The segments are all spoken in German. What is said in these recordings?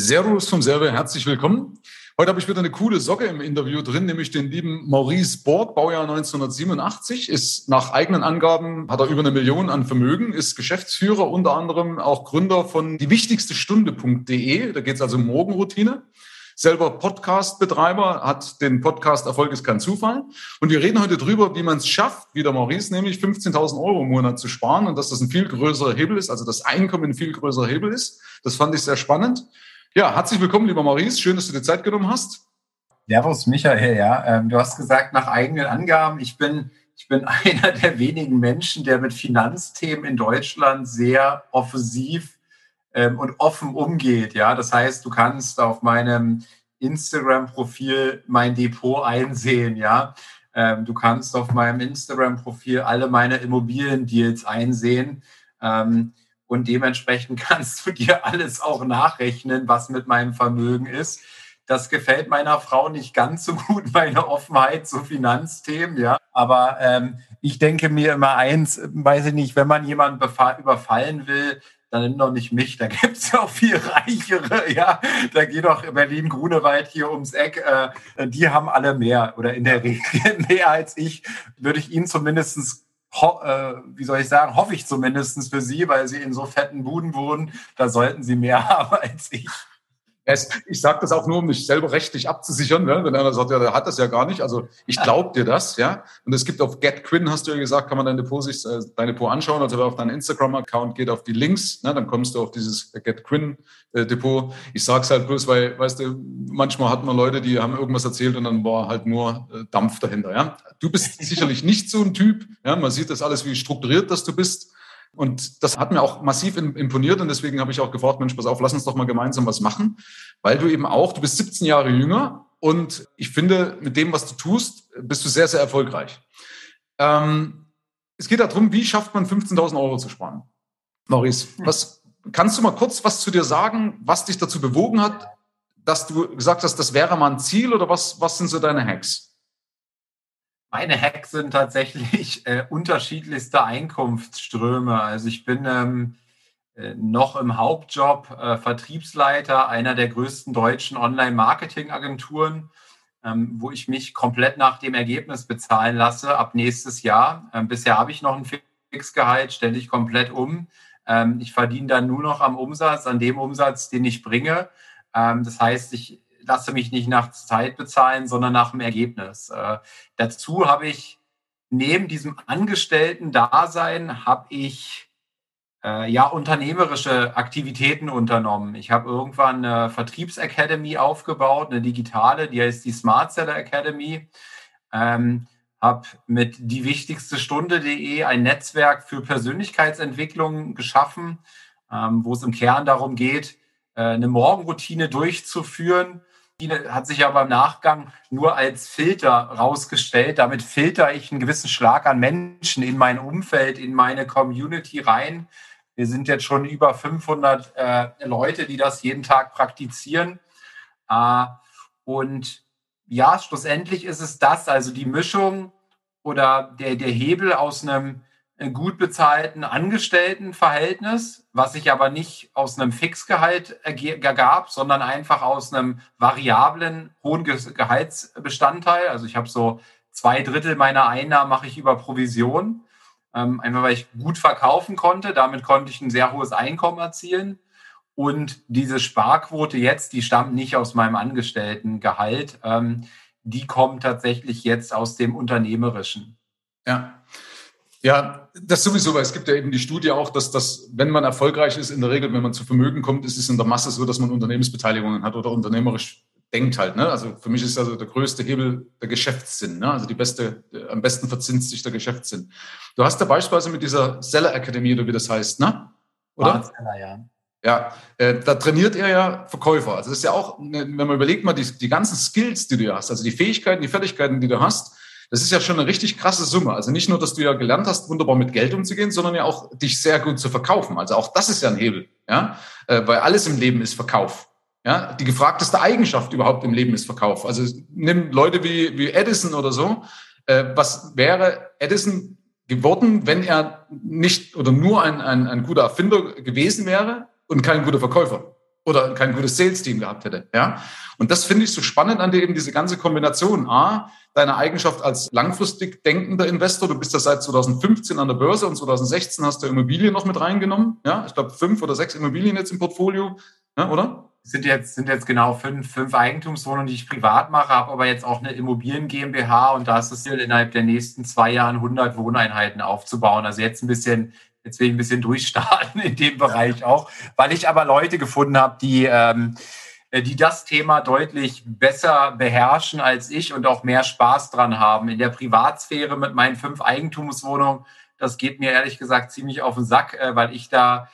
Servus vom Server, herzlich willkommen. Heute habe ich wieder eine coole Socke im Interview drin, nämlich den lieben Maurice Borg, Baujahr 1987, ist nach eigenen Angaben, hat er über eine Million an Vermögen, ist Geschäftsführer, unter anderem auch Gründer von diewichtigstestunde.de, da geht es also um Morgenroutine selber Podcast-Betreiber, hat den Podcast Erfolg ist kein Zufall. Und wir reden heute drüber, wie man es schafft, wie der Maurice, nämlich 15.000 Euro im Monat zu sparen und dass das ein viel größerer Hebel ist, also das Einkommen ein viel größerer Hebel ist. Das fand ich sehr spannend. Ja, herzlich willkommen, lieber Maurice. Schön, dass du dir Zeit genommen hast. Servus, Michael. Ja, ähm, du hast gesagt, nach eigenen Angaben, ich bin, ich bin einer der wenigen Menschen, der mit Finanzthemen in Deutschland sehr offensiv ähm, und offen umgeht. Ja, das heißt, du kannst auf meinem Instagram-Profil mein Depot einsehen. Ja, ähm, du kannst auf meinem Instagram-Profil alle meine Immobilien-Deals einsehen. Ähm, und dementsprechend kannst du dir alles auch nachrechnen, was mit meinem Vermögen ist. Das gefällt meiner Frau nicht ganz so gut, meine Offenheit zu Finanzthemen, ja. Aber ähm, ich denke mir immer eins, weiß ich nicht, wenn man jemanden überfallen will, dann nimm doch nicht mich, da gibt es ja auch viel reichere, ja. Da geht doch Berlin-Grunewald hier ums Eck, äh, die haben alle mehr oder in der Regel mehr als ich, würde ich ihnen zumindest Ho äh, wie soll ich sagen, hoffe ich zumindest für Sie, weil Sie in so fetten Buden wohnen, da sollten Sie mehr haben als ich. Ich sage das auch nur, um mich selber rechtlich abzusichern, ne? wenn einer sagt, ja, der hat das ja gar nicht. Also ich glaube dir das, ja. Und es gibt auf GetQuinn, hast du ja gesagt, kann man dein Depot sich äh, dein Depot anschauen. Also wer auf deinen Instagram-Account geht, auf die Links, ne? dann kommst du auf dieses GetQuinn-Depot. Ich sage es halt bloß, weil, weißt du, manchmal hat man Leute, die haben irgendwas erzählt und dann war halt nur äh, Dampf dahinter. Ja. Du bist sicherlich nicht so ein Typ. Ja, man sieht das alles, wie strukturiert dass du bist. Und das hat mir auch massiv imponiert und deswegen habe ich auch gefragt, Mensch, pass auf, lass uns doch mal gemeinsam was machen, weil du eben auch, du bist 17 Jahre jünger und ich finde, mit dem, was du tust, bist du sehr, sehr erfolgreich. Ähm, es geht darum, wie schafft man 15.000 Euro zu sparen? Maurice, was, kannst du mal kurz was zu dir sagen, was dich dazu bewogen hat, dass du gesagt hast, das wäre mal ein Ziel oder was, was sind so deine Hacks? Meine Hacks sind tatsächlich äh, unterschiedlichste Einkunftsströme. Also ich bin ähm, äh, noch im Hauptjob äh, Vertriebsleiter einer der größten deutschen Online-Marketing-Agenturen, ähm, wo ich mich komplett nach dem Ergebnis bezahlen lasse ab nächstes Jahr. Ähm, bisher habe ich noch ein Fixgehalt, stelle ich komplett um. Ähm, ich verdiene dann nur noch am Umsatz, an dem Umsatz, den ich bringe. Ähm, das heißt, ich lasse mich nicht nach Zeit bezahlen, sondern nach dem Ergebnis. Äh, dazu habe ich neben diesem Angestellten-Dasein habe ich äh, ja unternehmerische Aktivitäten unternommen. Ich habe irgendwann eine Vertriebsacademy aufgebaut, eine digitale, die heißt die Smart Seller Academy. Ähm, habe mit die wichtigste Stunde.de ein Netzwerk für Persönlichkeitsentwicklung geschaffen, ähm, wo es im Kern darum geht, äh, eine Morgenroutine durchzuführen, hat sich aber im Nachgang nur als Filter rausgestellt. Damit filter ich einen gewissen Schlag an Menschen in mein Umfeld, in meine Community rein. Wir sind jetzt schon über 500 äh, Leute, die das jeden Tag praktizieren. Äh, und ja, schlussendlich ist es das, also die Mischung oder der, der Hebel aus einem gut bezahlten Angestelltenverhältnis, was sich aber nicht aus einem Fixgehalt ergab, sondern einfach aus einem variablen hohen Gehaltsbestandteil. Also ich habe so zwei Drittel meiner Einnahmen mache ich über Provision, ähm, einfach weil ich gut verkaufen konnte. Damit konnte ich ein sehr hohes Einkommen erzielen. Und diese Sparquote jetzt, die stammt nicht aus meinem Angestelltengehalt, ähm, die kommt tatsächlich jetzt aus dem Unternehmerischen. Ja, ja, das sowieso, weil es gibt ja eben die Studie auch, dass das, wenn man erfolgreich ist, in der Regel, wenn man zu Vermögen kommt, ist es in der Masse so, dass man Unternehmensbeteiligungen hat oder unternehmerisch denkt halt. Ne? Also für mich ist also der größte Hebel der Geschäftssinn. Ne? Also die beste, am besten verzinst sich der Geschäftssinn. Du hast da beispielsweise mit dieser Seller Akademie oder wie das heißt, ne? Oder? Seller, ja. Ja, äh, da trainiert er ja Verkäufer. Also das ist ja auch, ne, wenn man überlegt mal, die, die ganzen Skills, die du hast, also die Fähigkeiten, die Fertigkeiten, die du hast, das ist ja schon eine richtig krasse Summe. Also nicht nur, dass du ja gelernt hast, wunderbar mit Geld umzugehen, sondern ja auch dich sehr gut zu verkaufen. Also auch das ist ja ein Hebel, ja, äh, weil alles im Leben ist Verkauf. Ja, die gefragteste Eigenschaft überhaupt im Leben ist Verkauf. Also nimm Leute wie, wie Edison oder so. Äh, was wäre Edison geworden, wenn er nicht oder nur ein, ein, ein guter Erfinder gewesen wäre und kein guter Verkäufer? Oder kein gutes Sales-Team gehabt hätte. Ja? Und das finde ich so spannend an dir eben diese ganze Kombination. A, deine Eigenschaft als langfristig denkender Investor. Du bist ja seit 2015 an der Börse und 2016 hast du Immobilien noch mit reingenommen. Ja, ich glaube fünf oder sechs Immobilien jetzt im Portfolio, ja, oder? Sind jetzt, sind jetzt genau fünf, fünf Eigentumswohnungen, die ich privat mache, habe aber jetzt auch eine Immobilien GmbH und da ist es Ziel, innerhalb der nächsten zwei Jahren 100 Wohneinheiten aufzubauen. Also jetzt ein bisschen Ich ein bisschen durchstarten in dem Bereich auch, weil ich aber Leute gefunden habe, die, ähm, äh, die das Thema deutlich besser beherrschen als ich und auch mehr Spaß dran haben. In der Privatsphäre mit meinen fünf Eigentumswohnungen, das geht mir ehrlich gesagt ziemlich auf den Sack, äh, weil ich da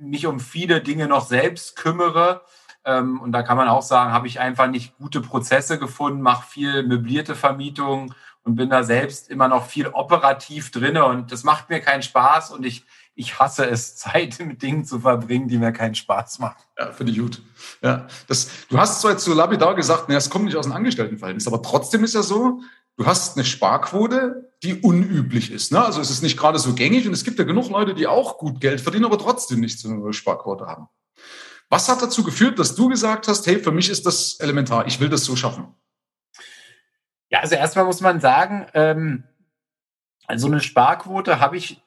mich um viele Dinge noch selbst kümmere. Ähm, und da kann man auch sagen, habe ich einfach nicht gute Prozesse gefunden, mache viel möblierte Vermietung und bin da selbst immer noch viel operativ drinne und das macht mir keinen Spaß und ich, ich hasse es, Zeit mit Dingen zu verbringen, die mir keinen Spaß machen. Ja, finde ich gut. Ja, das, du hast zwar jetzt so lapidar gesagt, es kommt nicht aus dem Angestelltenverhältnis, aber trotzdem ist ja so, du hast eine Sparquote, die unüblich ist. Ne? Also es ist nicht gerade so gängig und es gibt ja genug Leute, die auch gut Geld verdienen, aber trotzdem nicht so eine Sparquote haben. Was hat dazu geführt, dass du gesagt hast, hey, für mich ist das elementar, ich will das so schaffen? Ja, also erstmal muss man sagen, ähm, so eine Sparquote habe ich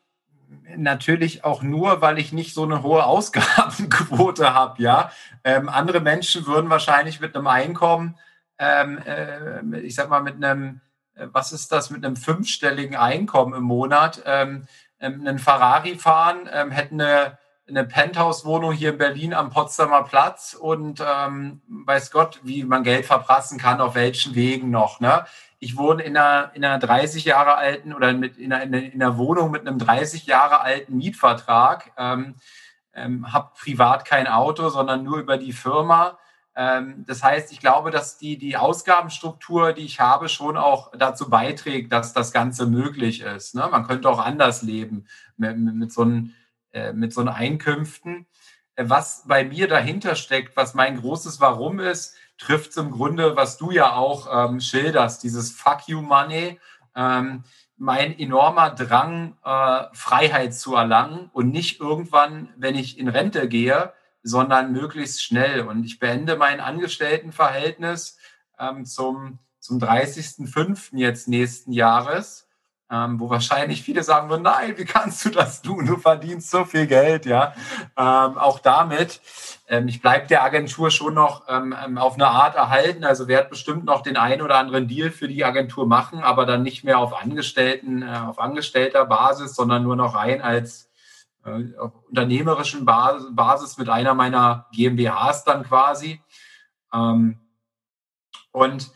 natürlich auch nur, weil ich nicht so eine hohe Ausgabenquote habe. Ja, ähm, andere Menschen würden wahrscheinlich mit einem Einkommen, ähm, äh, ich sag mal mit einem, äh, was ist das, mit einem fünfstelligen Einkommen im Monat, ähm, ähm einen Ferrari fahren, ähm, hätten eine eine Penthouse-Wohnung hier in Berlin am Potsdamer Platz und ähm, weiß Gott, wie man Geld verprassen kann, auf welchen Wegen noch. Ne? Ich wohne in einer, in einer 30 Jahre alten oder mit, in, einer, in einer Wohnung mit einem 30 Jahre alten Mietvertrag, ähm, ähm, habe privat kein Auto, sondern nur über die Firma. Ähm, das heißt, ich glaube, dass die, die Ausgabenstruktur, die ich habe, schon auch dazu beiträgt, dass das Ganze möglich ist. Ne? Man könnte auch anders leben mit, mit so einem äh, mit so Einkünften. Äh, was bei mir dahinter steckt, was mein großes Warum ist, trifft im Grunde, was du ja auch ähm, schilderst, dieses Fuck you Money, ähm, mein enormer Drang, äh, Freiheit zu erlangen und nicht irgendwann, wenn ich in Rente gehe, sondern möglichst schnell. Und ich beende mein Angestelltenverhältnis ähm, zum, zum 30.05. jetzt nächsten Jahres ähm, wo wahrscheinlich viele sagen würden, nein, wie kannst du das tun? Du verdienst so viel Geld, ja. Ähm, auch damit, ähm, ich bleibe der Agentur schon noch ähm, ähm, auf eine Art erhalten, also werde bestimmt noch den einen oder anderen Deal für die Agentur machen, aber dann nicht mehr auf Angestellten, äh, auf angestellter Basis, sondern nur noch rein als äh, auf unternehmerischen Basis, Basis mit einer meiner GmbHs dann quasi. Ähm, und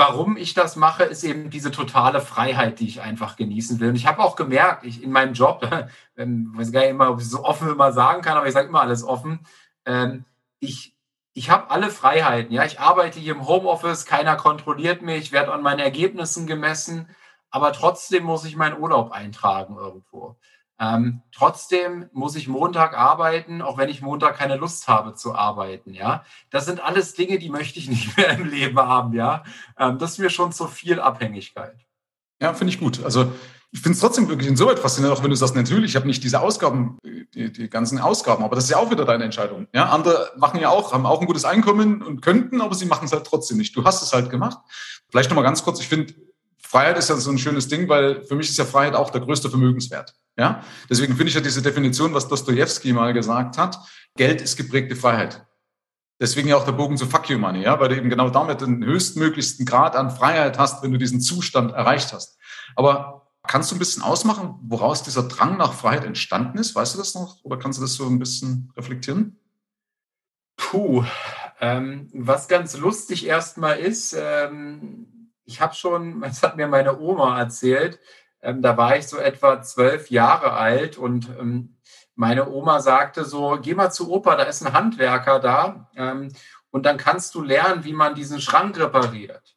warum ich das mache, ist eben diese totale Freiheit, die ich einfach genießen will. Und ich habe auch gemerkt, ich in meinem Job, ähm, weiß gar nicht immer, ob ich so offen immer sagen kann, aber ich sage immer alles offen. Ähm, ich ich habe alle Freiheiten. Ja, ich arbeite hier im Homeoffice, keiner kontrolliert mich, werde an meinen Ergebnissen gemessen, aber trotzdem muss ich meinen Urlaub eintragen irgendwo. Ähm, trotzdem muss ich Montag arbeiten, auch wenn ich Montag keine Lust habe zu arbeiten. Ja, das sind alles Dinge, die möchte ich nicht mehr im Leben haben. Ja, ähm, das ist mir schon zu viel Abhängigkeit. Ja, finde ich gut. Also ich finde es trotzdem wirklich insoweit faszinierend, auch wenn du sagst, natürlich, ich habe nicht diese Ausgaben, die, die, ganzen Ausgaben, aber das ist ja auch wieder deine Entscheidung. Ja, andere machen ja auch, haben auch ein gutes Einkommen und könnten, aber sie machen es halt trotzdem nicht. Du hast es halt gemacht. Vielleicht nochmal ganz kurz, ich finde, Freiheit ist ja so ein schönes Ding, weil für mich ist ja Freiheit auch der größte Vermögenswert. Ja? Deswegen finde ich ja diese Definition, was Dostoevsky mal gesagt hat, Geld ist geprägte Freiheit. Deswegen ja auch der Bogen zu Fuck You Money, ja, weil du eben genau damit den höchstmöglichsten Grad an Freiheit hast, wenn du diesen Zustand erreicht hast. Aber kannst du ein bisschen ausmachen, woraus dieser Drang nach Freiheit entstanden ist? Weißt du das noch? Oder kannst du das so ein bisschen reflektieren? Puh, ähm, was ganz lustig erstmal ist, ähm, ich habe schon, das hat mir meine Oma erzählt, ähm, da war ich so etwa zwölf Jahre alt und ähm, meine Oma sagte so, geh mal zu Opa, da ist ein Handwerker da ähm, und dann kannst du lernen, wie man diesen Schrank repariert.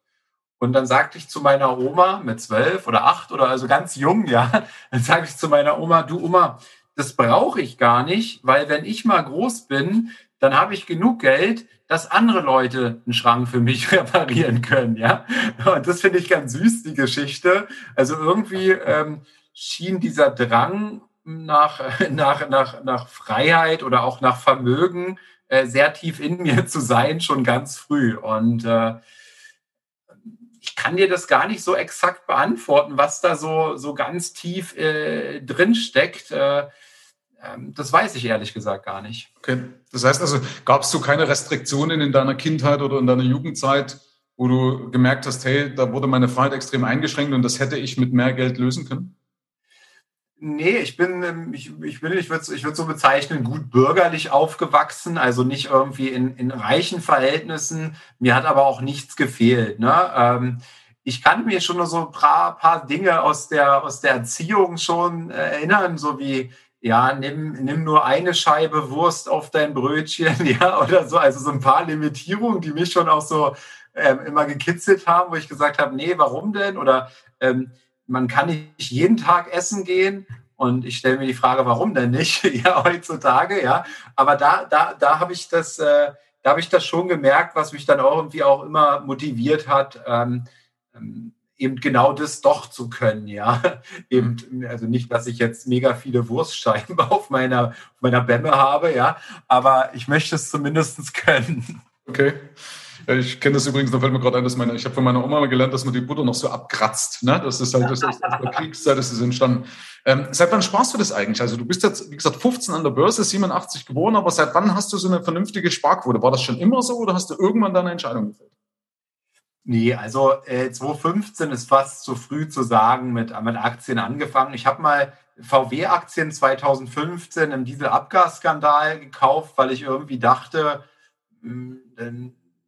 Und dann sagte ich zu meiner Oma mit zwölf oder acht oder also ganz jung, ja, dann sage ich zu meiner Oma, du Oma, das brauche ich gar nicht, weil wenn ich mal groß bin, dann habe ich genug Geld, dass andere Leute einen Schrank für mich reparieren können, ja. Und das finde ich ganz süß, die Geschichte. Also irgendwie ähm, schien dieser Drang nach, nach, nach, nach Freiheit oder auch nach Vermögen äh, sehr tief in mir zu sein, schon ganz früh. Und äh, ich kann dir das gar nicht so exakt beantworten, was da so, so ganz tief äh, drin steckt. Äh, das weiß ich ehrlich gesagt gar nicht. Okay. Das heißt also, gab es so keine Restriktionen in deiner Kindheit oder in deiner Jugendzeit, wo du gemerkt hast, hey, da wurde meine Freiheit extrem eingeschränkt und das hätte ich mit mehr Geld lösen können? Nee, ich bin, ähm, ich, ich bin, ich würde ich würd so bezeichnen, gut bürgerlich aufgewachsen, also nicht irgendwie in, in reichen Verhältnissen. Mir hat aber auch nichts gefehlt. Ne? Ähm, ich kann mir schon so ein paar, paar Dinge aus der, aus der Erziehung schon erinnern, so wie, ja, nimm, nimm nur eine Scheibe Wurst auf dein Brötchen, ja, oder so. Also so ein paar Limitierungen, die mich schon auch so ähm, immer gekitzelt haben, wo ich gesagt habe, nee, warum denn? Oder ähm, man kann nicht jeden Tag essen gehen. Und ich stelle mir die Frage, warum denn nicht? ja, heutzutage, ja. Aber da, da, da habe ich das, äh, da habe ich das schon gemerkt, was mich dann auch irgendwie auch immer motiviert hat, ähm, ähm, eben genau das doch zu können, ja. eben, also nicht, dass ich jetzt mega viele Wurstscheiben auf meiner, auf meiner Bämme habe, ja, aber ich möchte es zumindest können. Okay. Ich kenne das übrigens, da fällt mir gerade ein, dass meine, ich habe von meiner Oma mal gelernt, dass man die Butter noch so abkratzt. Ne? Das ist halt das ist aus der Kriegszeit, das ist entstanden. Ähm, seit wann sparst du das eigentlich? Also du bist jetzt, wie gesagt, 15 an der Börse, 87 geboren, aber seit wann hast du so eine vernünftige Sparquote? War das schon immer so oder hast du irgendwann deine Entscheidung gefällt? Nee, also äh, 2015 ist fast zu früh zu sagen, mit, mit Aktien angefangen. Ich habe mal VW-Aktien 2015 im Dieselabgasskandal gekauft, weil ich irgendwie dachte, hm,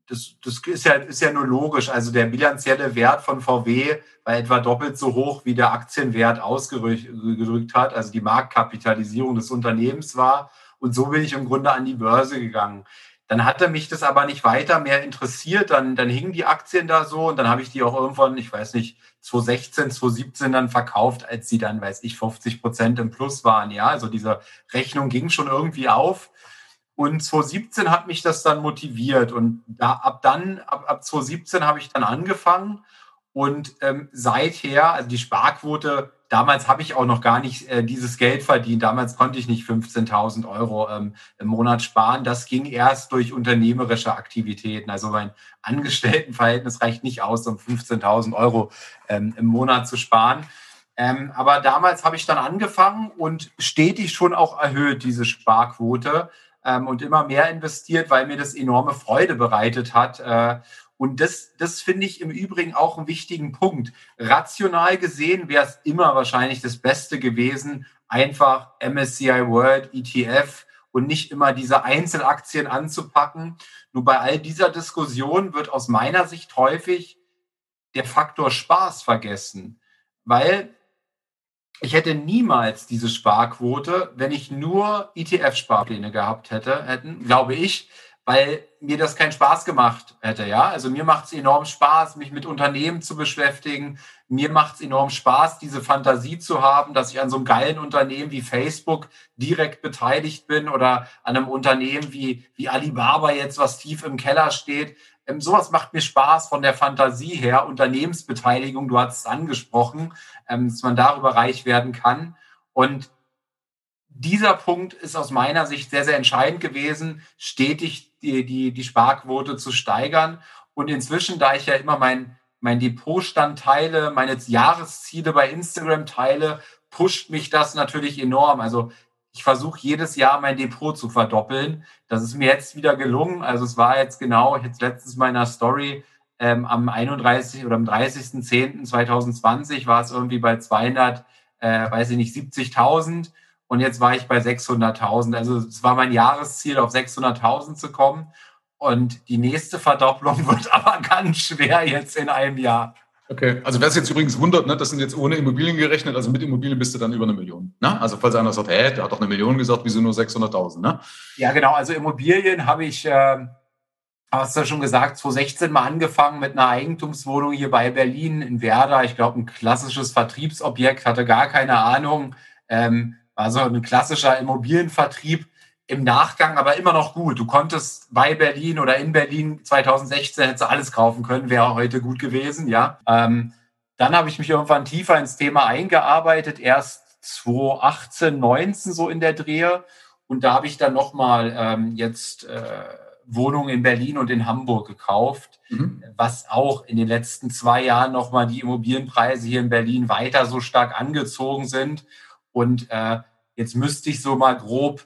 das, das ist, ja, ist ja nur logisch. Also der bilanzielle Wert von VW war etwa doppelt so hoch, wie der Aktienwert ausgedrückt hat, also die Marktkapitalisierung des Unternehmens war. Und so bin ich im Grunde an die Börse gegangen. Dann hatte mich das aber nicht weiter mehr interessiert. Dann, dann hingen die Aktien da so und dann habe ich die auch irgendwann, ich weiß nicht, 2016, 2017 dann verkauft, als sie dann, weiß ich, 50 Prozent im Plus waren. Ja, also diese Rechnung ging schon irgendwie auf. Und 2017 hat mich das dann motiviert. Und da, ab dann, ab, ab 2017 habe ich dann angefangen. Und ähm, seither, also die Sparquote, damals habe ich auch noch gar nicht äh, dieses Geld verdient. Damals konnte ich nicht 15.000 Euro ähm, im Monat sparen. Das ging erst durch unternehmerische Aktivitäten. Also mein Angestelltenverhältnis reicht nicht aus, um 15.000 Euro ähm, im Monat zu sparen. Ähm, aber damals habe ich dann angefangen und stetig schon auch erhöht, diese Sparquote ähm, und immer mehr investiert, weil mir das enorme Freude bereitet hat. Äh, und das, das finde ich im Übrigen auch einen wichtigen Punkt. Rational gesehen wäre es immer wahrscheinlich das Beste gewesen, einfach MSCI World ETF und nicht immer diese Einzelaktien anzupacken. Nur bei all dieser Diskussion wird aus meiner Sicht häufig der Faktor Spaß vergessen, weil ich hätte niemals diese Sparquote, wenn ich nur ETF-Sparpläne gehabt hätte, hätten, glaube ich, weil mir das keinen Spaß gemacht hätte. Ja, also mir macht es enorm Spaß, mich mit Unternehmen zu beschäftigen. Mir macht es enorm Spaß, diese Fantasie zu haben, dass ich an so einem geilen Unternehmen wie Facebook direkt beteiligt bin oder an einem Unternehmen wie, wie Alibaba jetzt, was tief im Keller steht. Ähm, sowas macht mir Spaß von der Fantasie her. Unternehmensbeteiligung, du hast es angesprochen, ähm, dass man darüber reich werden kann. Und dieser Punkt ist aus meiner Sicht sehr, sehr entscheidend gewesen, stetig die, die, die Sparquote zu steigern. Und inzwischen, da ich ja immer mein, mein Depotstand teile, meine Jahresziele bei Instagram teile, pusht mich das natürlich enorm. Also ich versuche jedes Jahr mein Depot zu verdoppeln. Das ist mir jetzt wieder gelungen. Also es war jetzt genau, jetzt letztens meiner Story, ähm, am 31 oder am 30.10.2020 war es irgendwie bei 200, äh, weiß ich nicht, 70.000 und jetzt war ich bei 600.000. Also es war mein Jahresziel, auf 600.000 zu kommen. Und die nächste Verdopplung wird aber ganz schwer jetzt in einem Jahr. Okay, also wer es jetzt übrigens wundert, ne, das sind jetzt ohne Immobilien gerechnet, also mit Immobilien bist du dann über eine Million. Ne? Also falls einer sagt, hä, der hat doch eine Million gesagt, wieso nur 600.000? Ne? Ja, genau, also Immobilien habe ich, äh, hast du ja schon gesagt, 2016 mal angefangen mit einer Eigentumswohnung hier bei Berlin in Werder. Ich glaube, ein klassisches Vertriebsobjekt, hatte gar keine Ahnung. Ähm, also ein klassischer Immobilienvertrieb im Nachgang aber immer noch gut. Du konntest bei Berlin oder in Berlin 2016 hättest du alles kaufen können, wäre heute gut gewesen, ja. Ähm, dann habe ich mich irgendwann tiefer ins Thema eingearbeitet. Erst 2018, 19 so in der Drehe. Und da habe ich dann nochmal ähm, jetzt äh, Wohnungen in Berlin und in Hamburg gekauft, mhm. was auch in den letzten zwei Jahren nochmal die Immobilienpreise hier in Berlin weiter so stark angezogen sind. Und äh, jetzt müsste ich so mal grob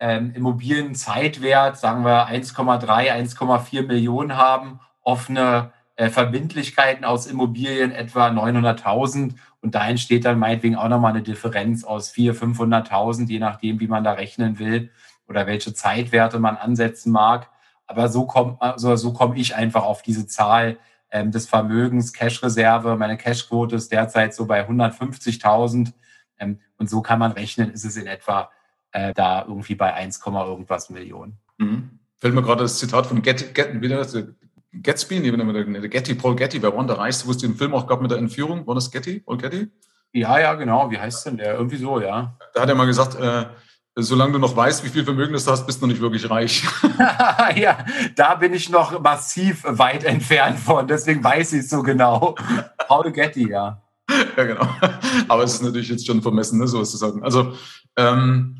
ähm, Immobilienzeitwert, sagen wir 1,3, 1,4 Millionen haben, offene äh, Verbindlichkeiten aus Immobilien etwa 900.000 und da entsteht dann meinetwegen auch nochmal eine Differenz aus 400.000, 500.000, je nachdem, wie man da rechnen will oder welche Zeitwerte man ansetzen mag. Aber so kommt, also so komme ich einfach auf diese Zahl ähm, des Vermögens, Cash-Reserve. Meine Cashquote ist derzeit so bei 150.000. Ähm, und so kann man rechnen, ist es in etwa äh, da irgendwie bei 1, irgendwas Millionen. Mhm. Fällt mir gerade das Zitat von Get, Get, wieder, Gatsby, nee, der Getty, Paul Getty, wer war der Reichste, wo es den Film auch gab mit der Entführung? War das Getty, Paul Getty? Ja, ja, genau. Wie heißt denn der? Irgendwie so, ja. Da hat er mal gesagt, äh, solange du noch weißt, wie viel Vermögen du hast, bist du noch nicht wirklich reich. ja, da bin ich noch massiv weit entfernt von, deswegen weiß ich es so genau. Paul Getty, ja. Ja, genau. Aber es ist natürlich jetzt schon vermessen, ne, so ist es halt. Also, ähm,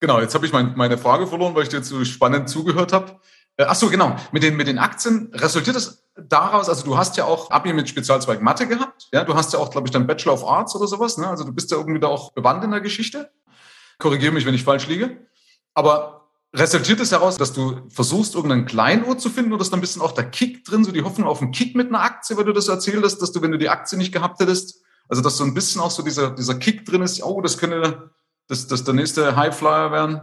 genau, jetzt habe ich mein, meine Frage verloren, weil ich dir zu spannend zugehört habe. Äh, ach so, genau. Mit den, mit den Aktien resultiert es daraus, also du hast ja auch Abi mit Spezialzweig Mathe gehabt. Ja, du hast ja auch, glaube ich, dann Bachelor of Arts oder sowas. Ne? Also du bist ja irgendwie da auch bewandt in der Geschichte. Korrigiere mich, wenn ich falsch liege. Aber resultiert es daraus, dass du versuchst, irgendein Kleinod zu finden oder ist da ein bisschen auch der Kick drin, so die Hoffnung auf einen Kick mit einer Aktie, weil du das erzählt hast, dass du, wenn du die Aktie nicht gehabt hättest, also dass so ein bisschen auch so dieser, dieser Kick drin ist, oh, das könnte das, das der nächste Highflyer werden.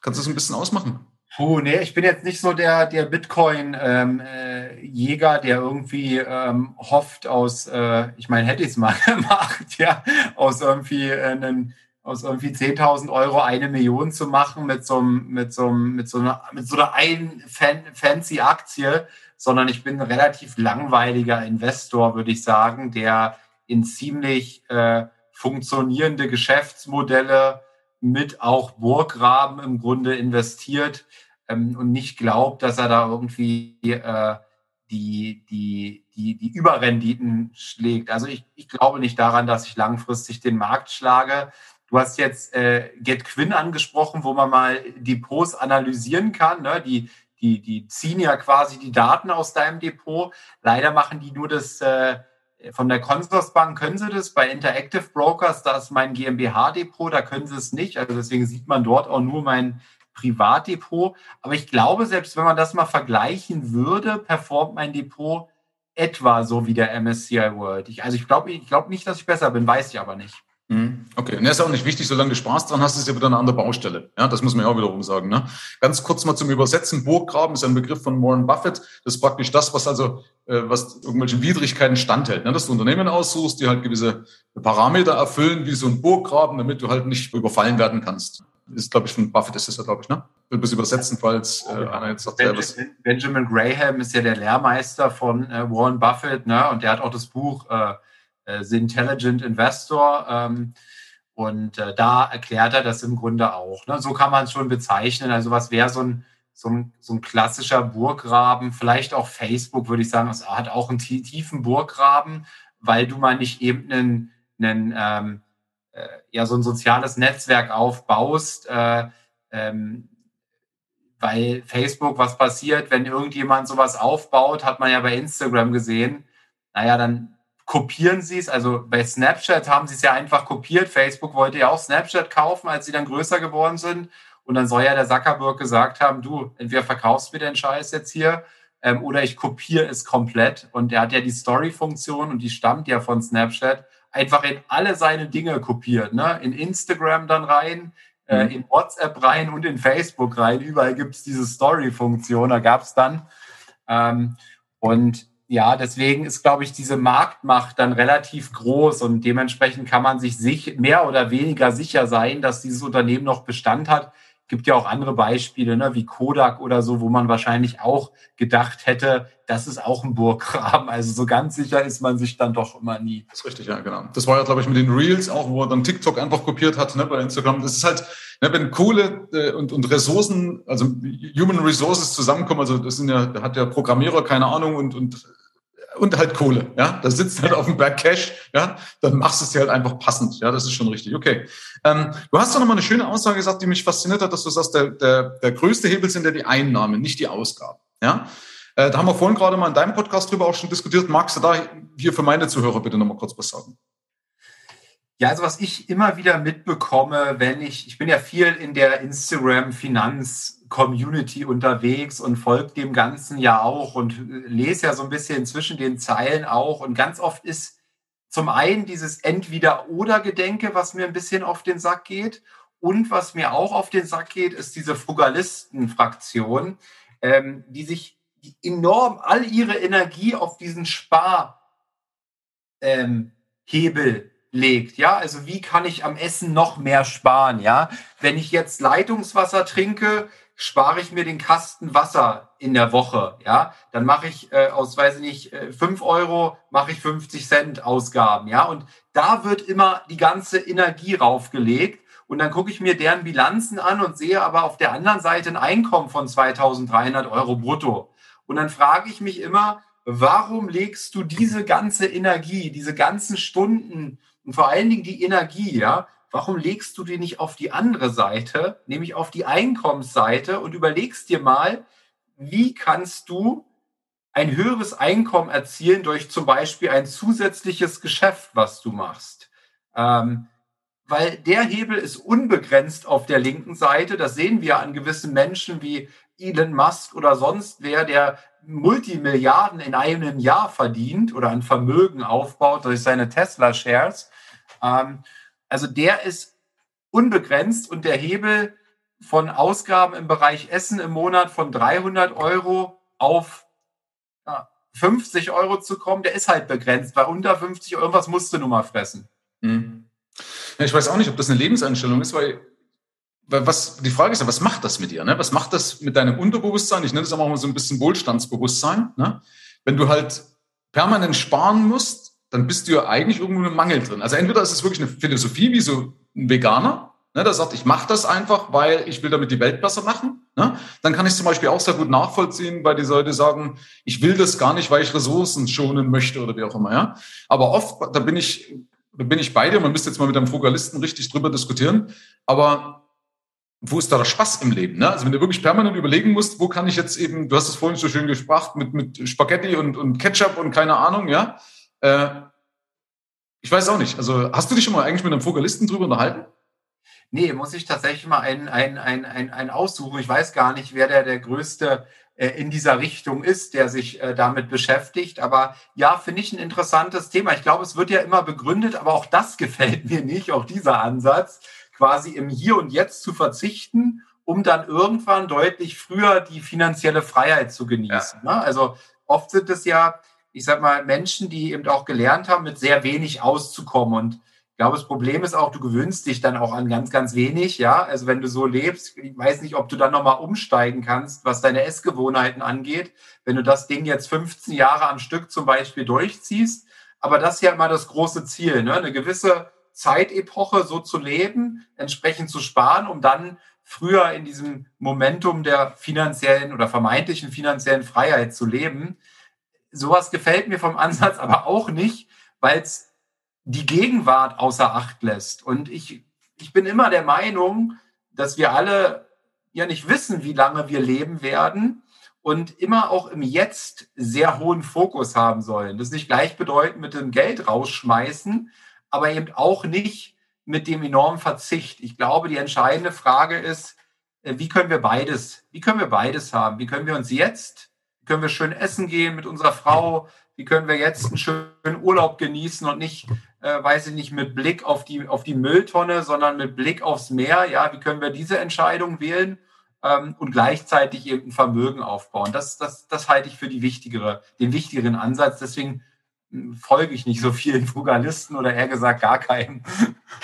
Kannst du das ein bisschen ausmachen? Puh, nee, ich bin jetzt nicht so der, der Bitcoin-Jäger, ähm, äh, der irgendwie ähm, hofft aus, äh, ich meine, hätte ich es mal gemacht, ja, aus irgendwie einen aus irgendwie 10.000 Euro eine Million zu machen mit so einem, mit so einem, mit so einer, mit so einer ein fancy Aktie, sondern ich bin ein relativ langweiliger Investor, würde ich sagen, der in ziemlich äh, funktionierende Geschäftsmodelle mit auch Burggraben im Grunde investiert ähm, und nicht glaubt, dass er da irgendwie äh, die, die, die, die Überrenditen schlägt. Also ich, ich glaube nicht daran, dass ich langfristig den Markt schlage. Du hast jetzt äh, GetQuinn angesprochen, wo man mal Depots analysieren kann. Ne? Die, die, die ziehen ja quasi die Daten aus deinem Depot. Leider machen die nur das äh, von der Consorsbank können sie das, bei Interactive Brokers, da ist mein GmbH-Depot, da können sie es nicht. Also deswegen sieht man dort auch nur mein Privatdepot. Aber ich glaube, selbst wenn man das mal vergleichen würde, performt mein Depot etwa so wie der MSCI World. Ich, also ich glaube ich glaub nicht, dass ich besser bin, weiß ich aber nicht. Mhm. Okay, und das ist auch nicht wichtig, solange du Spaß dran hast, ist ja wieder eine andere Baustelle. Ja, das muss man ja auch wiederum sagen. Ne? Ganz kurz mal zum Übersetzen. Burggraben ist ein Begriff von Warren Buffett. Das ist praktisch das, was also, äh, was irgendwelchen Widrigkeiten standhält. Ne? Dass du Unternehmen aussuchst, die halt gewisse Parameter erfüllen, wie so ein Burggraben, damit du halt nicht überfallen werden kannst. Ist, glaube ich, von Buffett ist das ja, glaube ich, ne? Ich will bis übersetzen, falls äh, einer jetzt sagt, Benjamin, ja, Benjamin Graham ist ja der Lehrmeister von äh, Warren Buffett, ne? Und der hat auch das Buch äh, The Intelligent Investor. Ähm, und äh, da erklärt er das im Grunde auch. Ne? So kann man es schon bezeichnen. Also was wäre so ein, so, ein, so ein klassischer Burggraben? Vielleicht auch Facebook, würde ich sagen, es hat auch einen tiefen Burggraben, weil du mal nicht eben einen, einen ähm, äh, ja, so ein soziales Netzwerk aufbaust. Äh, ähm, weil Facebook, was passiert, wenn irgendjemand sowas aufbaut, hat man ja bei Instagram gesehen. Naja, dann kopieren sie es. Also bei Snapchat haben sie es ja einfach kopiert. Facebook wollte ja auch Snapchat kaufen, als sie dann größer geworden sind. Und dann soll ja der Zuckerberg gesagt haben, du, entweder verkaufst mir den Scheiß jetzt hier ähm, oder ich kopiere es komplett. Und er hat ja die Story-Funktion und die stammt ja von Snapchat, einfach in alle seine Dinge kopiert. Ne? In Instagram dann rein, äh, mhm. in WhatsApp rein und in Facebook rein. Überall gibt es diese Story-Funktion, da gab es dann. Ähm, und ja, deswegen ist, glaube ich, diese Marktmacht dann relativ groß und dementsprechend kann man sich, sich mehr oder weniger sicher sein, dass dieses Unternehmen noch Bestand hat. Gibt ja auch andere Beispiele, ne, wie Kodak oder so, wo man wahrscheinlich auch gedacht hätte, das ist auch ein Burggraben. Also so ganz sicher ist man sich dann doch immer nie. Das ist richtig, ja, genau. Das war ja, glaube ich, mit den Reels auch, wo er dann TikTok einfach kopiert hat, ne, bei Instagram. Das ist halt, ne, wenn Kohle äh, und, und Ressourcen, also Human Resources zusammenkommen, also das sind ja, da hat der Programmierer keine Ahnung und, und und halt Kohle, ja. Da sitzt halt auf dem Berg Cash, ja. Dann machst du es dir halt einfach passend, ja. Das ist schon richtig, okay. Ähm, du hast doch nochmal eine schöne Aussage gesagt, die mich fasziniert hat, dass du sagst, der, der, der größte Hebel sind ja die Einnahmen, nicht die Ausgaben, ja. Äh, da haben wir vorhin gerade mal in deinem Podcast drüber auch schon diskutiert. Magst du da hier für meine Zuhörer bitte nochmal kurz was sagen? Ja, also was ich immer wieder mitbekomme, wenn ich, ich bin ja viel in der Instagram-Finanz-Community unterwegs und folge dem Ganzen ja auch und lese ja so ein bisschen zwischen den Zeilen auch. Und ganz oft ist zum einen dieses Entweder-Oder-Gedenke, was mir ein bisschen auf den Sack geht. Und was mir auch auf den Sack geht, ist diese Frugalisten-Fraktion, ähm, die sich enorm all ihre Energie auf diesen Sparhebel ähm, legt. Ja, also wie kann ich am Essen noch mehr sparen? Ja, wenn ich jetzt Leitungswasser trinke, spare ich mir den Kasten Wasser in der Woche. Ja, dann mache ich äh, aus, weiß ich nicht, äh, 5 Euro, mache ich 50 Cent Ausgaben. Ja, und da wird immer die ganze Energie raufgelegt. Und dann gucke ich mir deren Bilanzen an und sehe aber auf der anderen Seite ein Einkommen von 2300 Euro brutto. Und dann frage ich mich immer, warum legst du diese ganze Energie, diese ganzen Stunden und vor allen Dingen die Energie, ja, warum legst du die nicht auf die andere Seite, nämlich auf die Einkommensseite und überlegst dir mal, wie kannst du ein höheres Einkommen erzielen durch zum Beispiel ein zusätzliches Geschäft, was du machst. Ähm, weil der Hebel ist unbegrenzt auf der linken Seite. Das sehen wir an gewissen Menschen wie Elon Musk oder sonst wer, der Multimilliarden in einem Jahr verdient oder ein Vermögen aufbaut durch seine Tesla-Shares. Ähm, also der ist unbegrenzt und der Hebel von Ausgaben im Bereich Essen im Monat von 300 Euro auf ja, 50 Euro zu kommen, der ist halt begrenzt, weil unter 50 Euro was musst du nun mal fressen. Mhm. Ja, ich weiß auch nicht, ob das eine Lebenseinstellung ist, weil was, die Frage ist ja, was macht das mit dir? Ne? Was macht das mit deinem Unterbewusstsein? Ich nenne das auch mal so ein bisschen Wohlstandsbewusstsein. Ne? Wenn du halt permanent sparen musst, dann bist du ja eigentlich irgendwo im Mangel drin. Also entweder ist es wirklich eine Philosophie wie so ein Veganer, ne, der sagt, ich mache das einfach, weil ich will damit die Welt besser machen. Ne? Dann kann ich zum Beispiel auch sehr gut nachvollziehen, weil die Leute sagen, ich will das gar nicht, weil ich Ressourcen schonen möchte oder wie auch immer. Ja? Aber oft, da bin ich, da bin ich bei dir, man müsste jetzt mal mit einem Frugalisten richtig drüber diskutieren, aber wo ist da der Spaß im Leben? Ne? Also wenn du wirklich permanent überlegen musst, wo kann ich jetzt eben, du hast es vorhin so schön gesprochen, mit, mit Spaghetti und, und Ketchup und keine Ahnung, ja. Äh, ich weiß auch nicht. Also hast du dich schon mal eigentlich mit einem Vokalisten drüber unterhalten? Nee, muss ich tatsächlich mal einen, einen, einen, einen, einen aussuchen. Ich weiß gar nicht, wer der, der größte äh, in dieser Richtung ist, der sich äh, damit beschäftigt. Aber ja, finde ich ein interessantes Thema. Ich glaube, es wird ja immer begründet, aber auch das gefällt mir nicht, auch dieser Ansatz quasi im Hier und Jetzt zu verzichten, um dann irgendwann deutlich früher die finanzielle Freiheit zu genießen. Ja. Ne? Also oft sind es ja, ich sag mal, Menschen, die eben auch gelernt haben, mit sehr wenig auszukommen. Und ich glaube, das Problem ist auch, du gewöhnst dich dann auch an ganz, ganz wenig. Ja, also wenn du so lebst, ich weiß nicht, ob du dann nochmal umsteigen kannst, was deine Essgewohnheiten angeht. Wenn du das Ding jetzt 15 Jahre am Stück zum Beispiel durchziehst. Aber das ist ja immer das große Ziel, ne? eine gewisse Zeitepoche so zu leben, entsprechend zu sparen, um dann früher in diesem Momentum der finanziellen oder vermeintlichen finanziellen Freiheit zu leben. Sowas gefällt mir vom Ansatz aber auch nicht, weil es die Gegenwart außer Acht lässt. Und ich, ich bin immer der Meinung, dass wir alle ja nicht wissen, wie lange wir leben werden und immer auch im Jetzt sehr hohen Fokus haben sollen. Das ist nicht gleichbedeutend mit dem Geld rausschmeißen, aber eben auch nicht mit dem enormen Verzicht. Ich glaube, die entscheidende Frage ist, äh, wie können wir beides, wie können wir beides haben? Wie können wir uns jetzt, können wir schön essen gehen mit unserer Frau? Wie können wir jetzt einen schönen Urlaub genießen und nicht, äh, weiß ich nicht, mit Blick auf die, auf die Mülltonne, sondern mit Blick aufs Meer? Ja, wie können wir diese Entscheidung wählen? Ähm, und gleichzeitig eben ein Vermögen aufbauen. Das, das, das halte ich für die wichtigere, den wichtigeren Ansatz. Deswegen folge ich nicht so vielen Frugalisten oder eher gesagt gar keinem.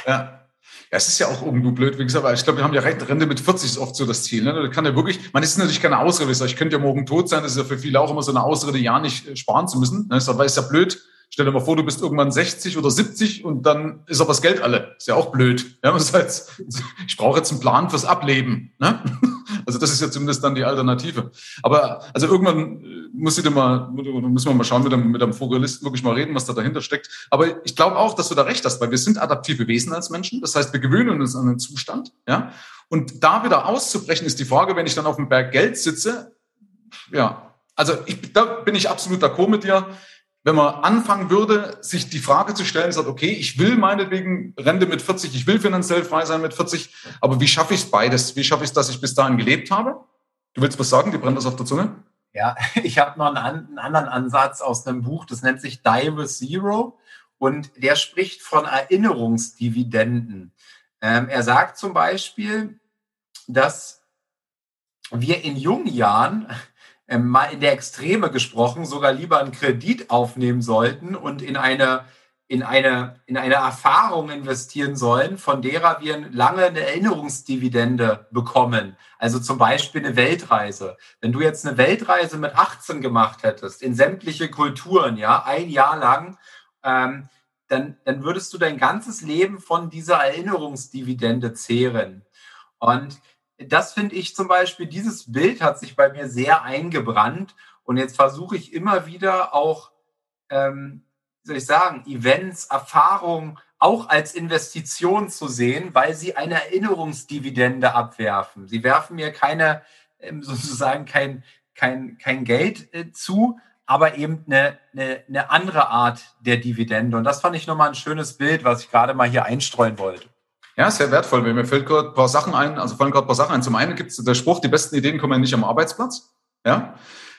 Ja. Ja, es ist ja auch irgendwo blöd, wie gesagt, weil ich glaube, wir haben ja Rente mit 40 ist oft so das Ziel. Ne? Da kann ja wirklich, man ist natürlich keine Ausrede, ich, sage, ich könnte ja morgen tot sein, das ist ja für viele auch immer so eine Ausrede, ja nicht äh, sparen zu müssen. Ne? Weil es ja blöd, Stell dir mal vor, du bist irgendwann 60 oder 70 und dann ist aber das Geld alle. Ist ja auch blöd. Ja, heißt, ich brauche jetzt einen Plan fürs Ableben. Ne? Also das ist ja zumindest dann die Alternative. Aber also irgendwann äh, muss ich mal, müssen wir mal schauen, mit einem, mit einem Vogelisten wirklich mal reden, was da dahinter steckt. Aber ich glaube auch, dass du da recht hast, weil wir sind adaptive Wesen als Menschen. Das heißt, wir gewöhnen uns an den Zustand. Ja? Und da wieder auszubrechen, ist die Frage, wenn ich dann auf dem Berg Geld sitze, ja, also ich, da bin ich absolut d'accord mit dir wenn man anfangen würde, sich die Frage zu stellen, sagt, okay, ich will meinetwegen Rente mit 40, ich will finanziell frei sein mit 40, aber wie schaffe ich es beides? Wie schaffe ich es, dass ich bis dahin gelebt habe? Du willst was sagen? Die brennt das auf der Zunge? Ja, ich habe noch einen, einen, anderen Ansatz aus einem Buch, das nennt sich Die with Zero und der spricht von Erinnerungsdividenden. Ähm, er sagt zum Beispiel, dass wir in jungen Jahren ähm, mal in der Extreme gesprochen, sogar lieber einen Kredit aufnehmen sollten und in eine, in eine, in eine Erfahrung investieren sollen, von derer wir lange eine Erinnerungsdividende bekommen. Also zum Beispiel eine Weltreise. Wenn du jetzt eine Weltreise mit 18 gemacht hättest, in sämtliche Kulturen, ja, ein Jahr lang, ähm, dann, dann würdest du dein ganzes Leben von dieser Erinnerungsdividende zehren. Und das finde ich zum Beispiel, dieses Bild hat sich bei mir sehr eingebrannt. Und jetzt versuche ich immer wieder auch, ähm, wie soll ich sagen, Events, Erfahrungen auch als Investition zu sehen, weil sie eine Erinnerungsdividende abwerfen. Sie werfen mir keine, ähm, sozusagen kein, kein, kein Geld äh, zu, aber eben eine, eine, eine andere Art der Dividende. Und das fand ich nochmal ein schönes Bild, was ich gerade mal hier einstreuen wollte. Ja, sehr wertvoll. Mir fällt gerade ein paar Sachen ein, also fallen gerade ein paar Sachen ein. Zum einen gibt es der Spruch, die besten Ideen kommen ja nicht am Arbeitsplatz. Ja.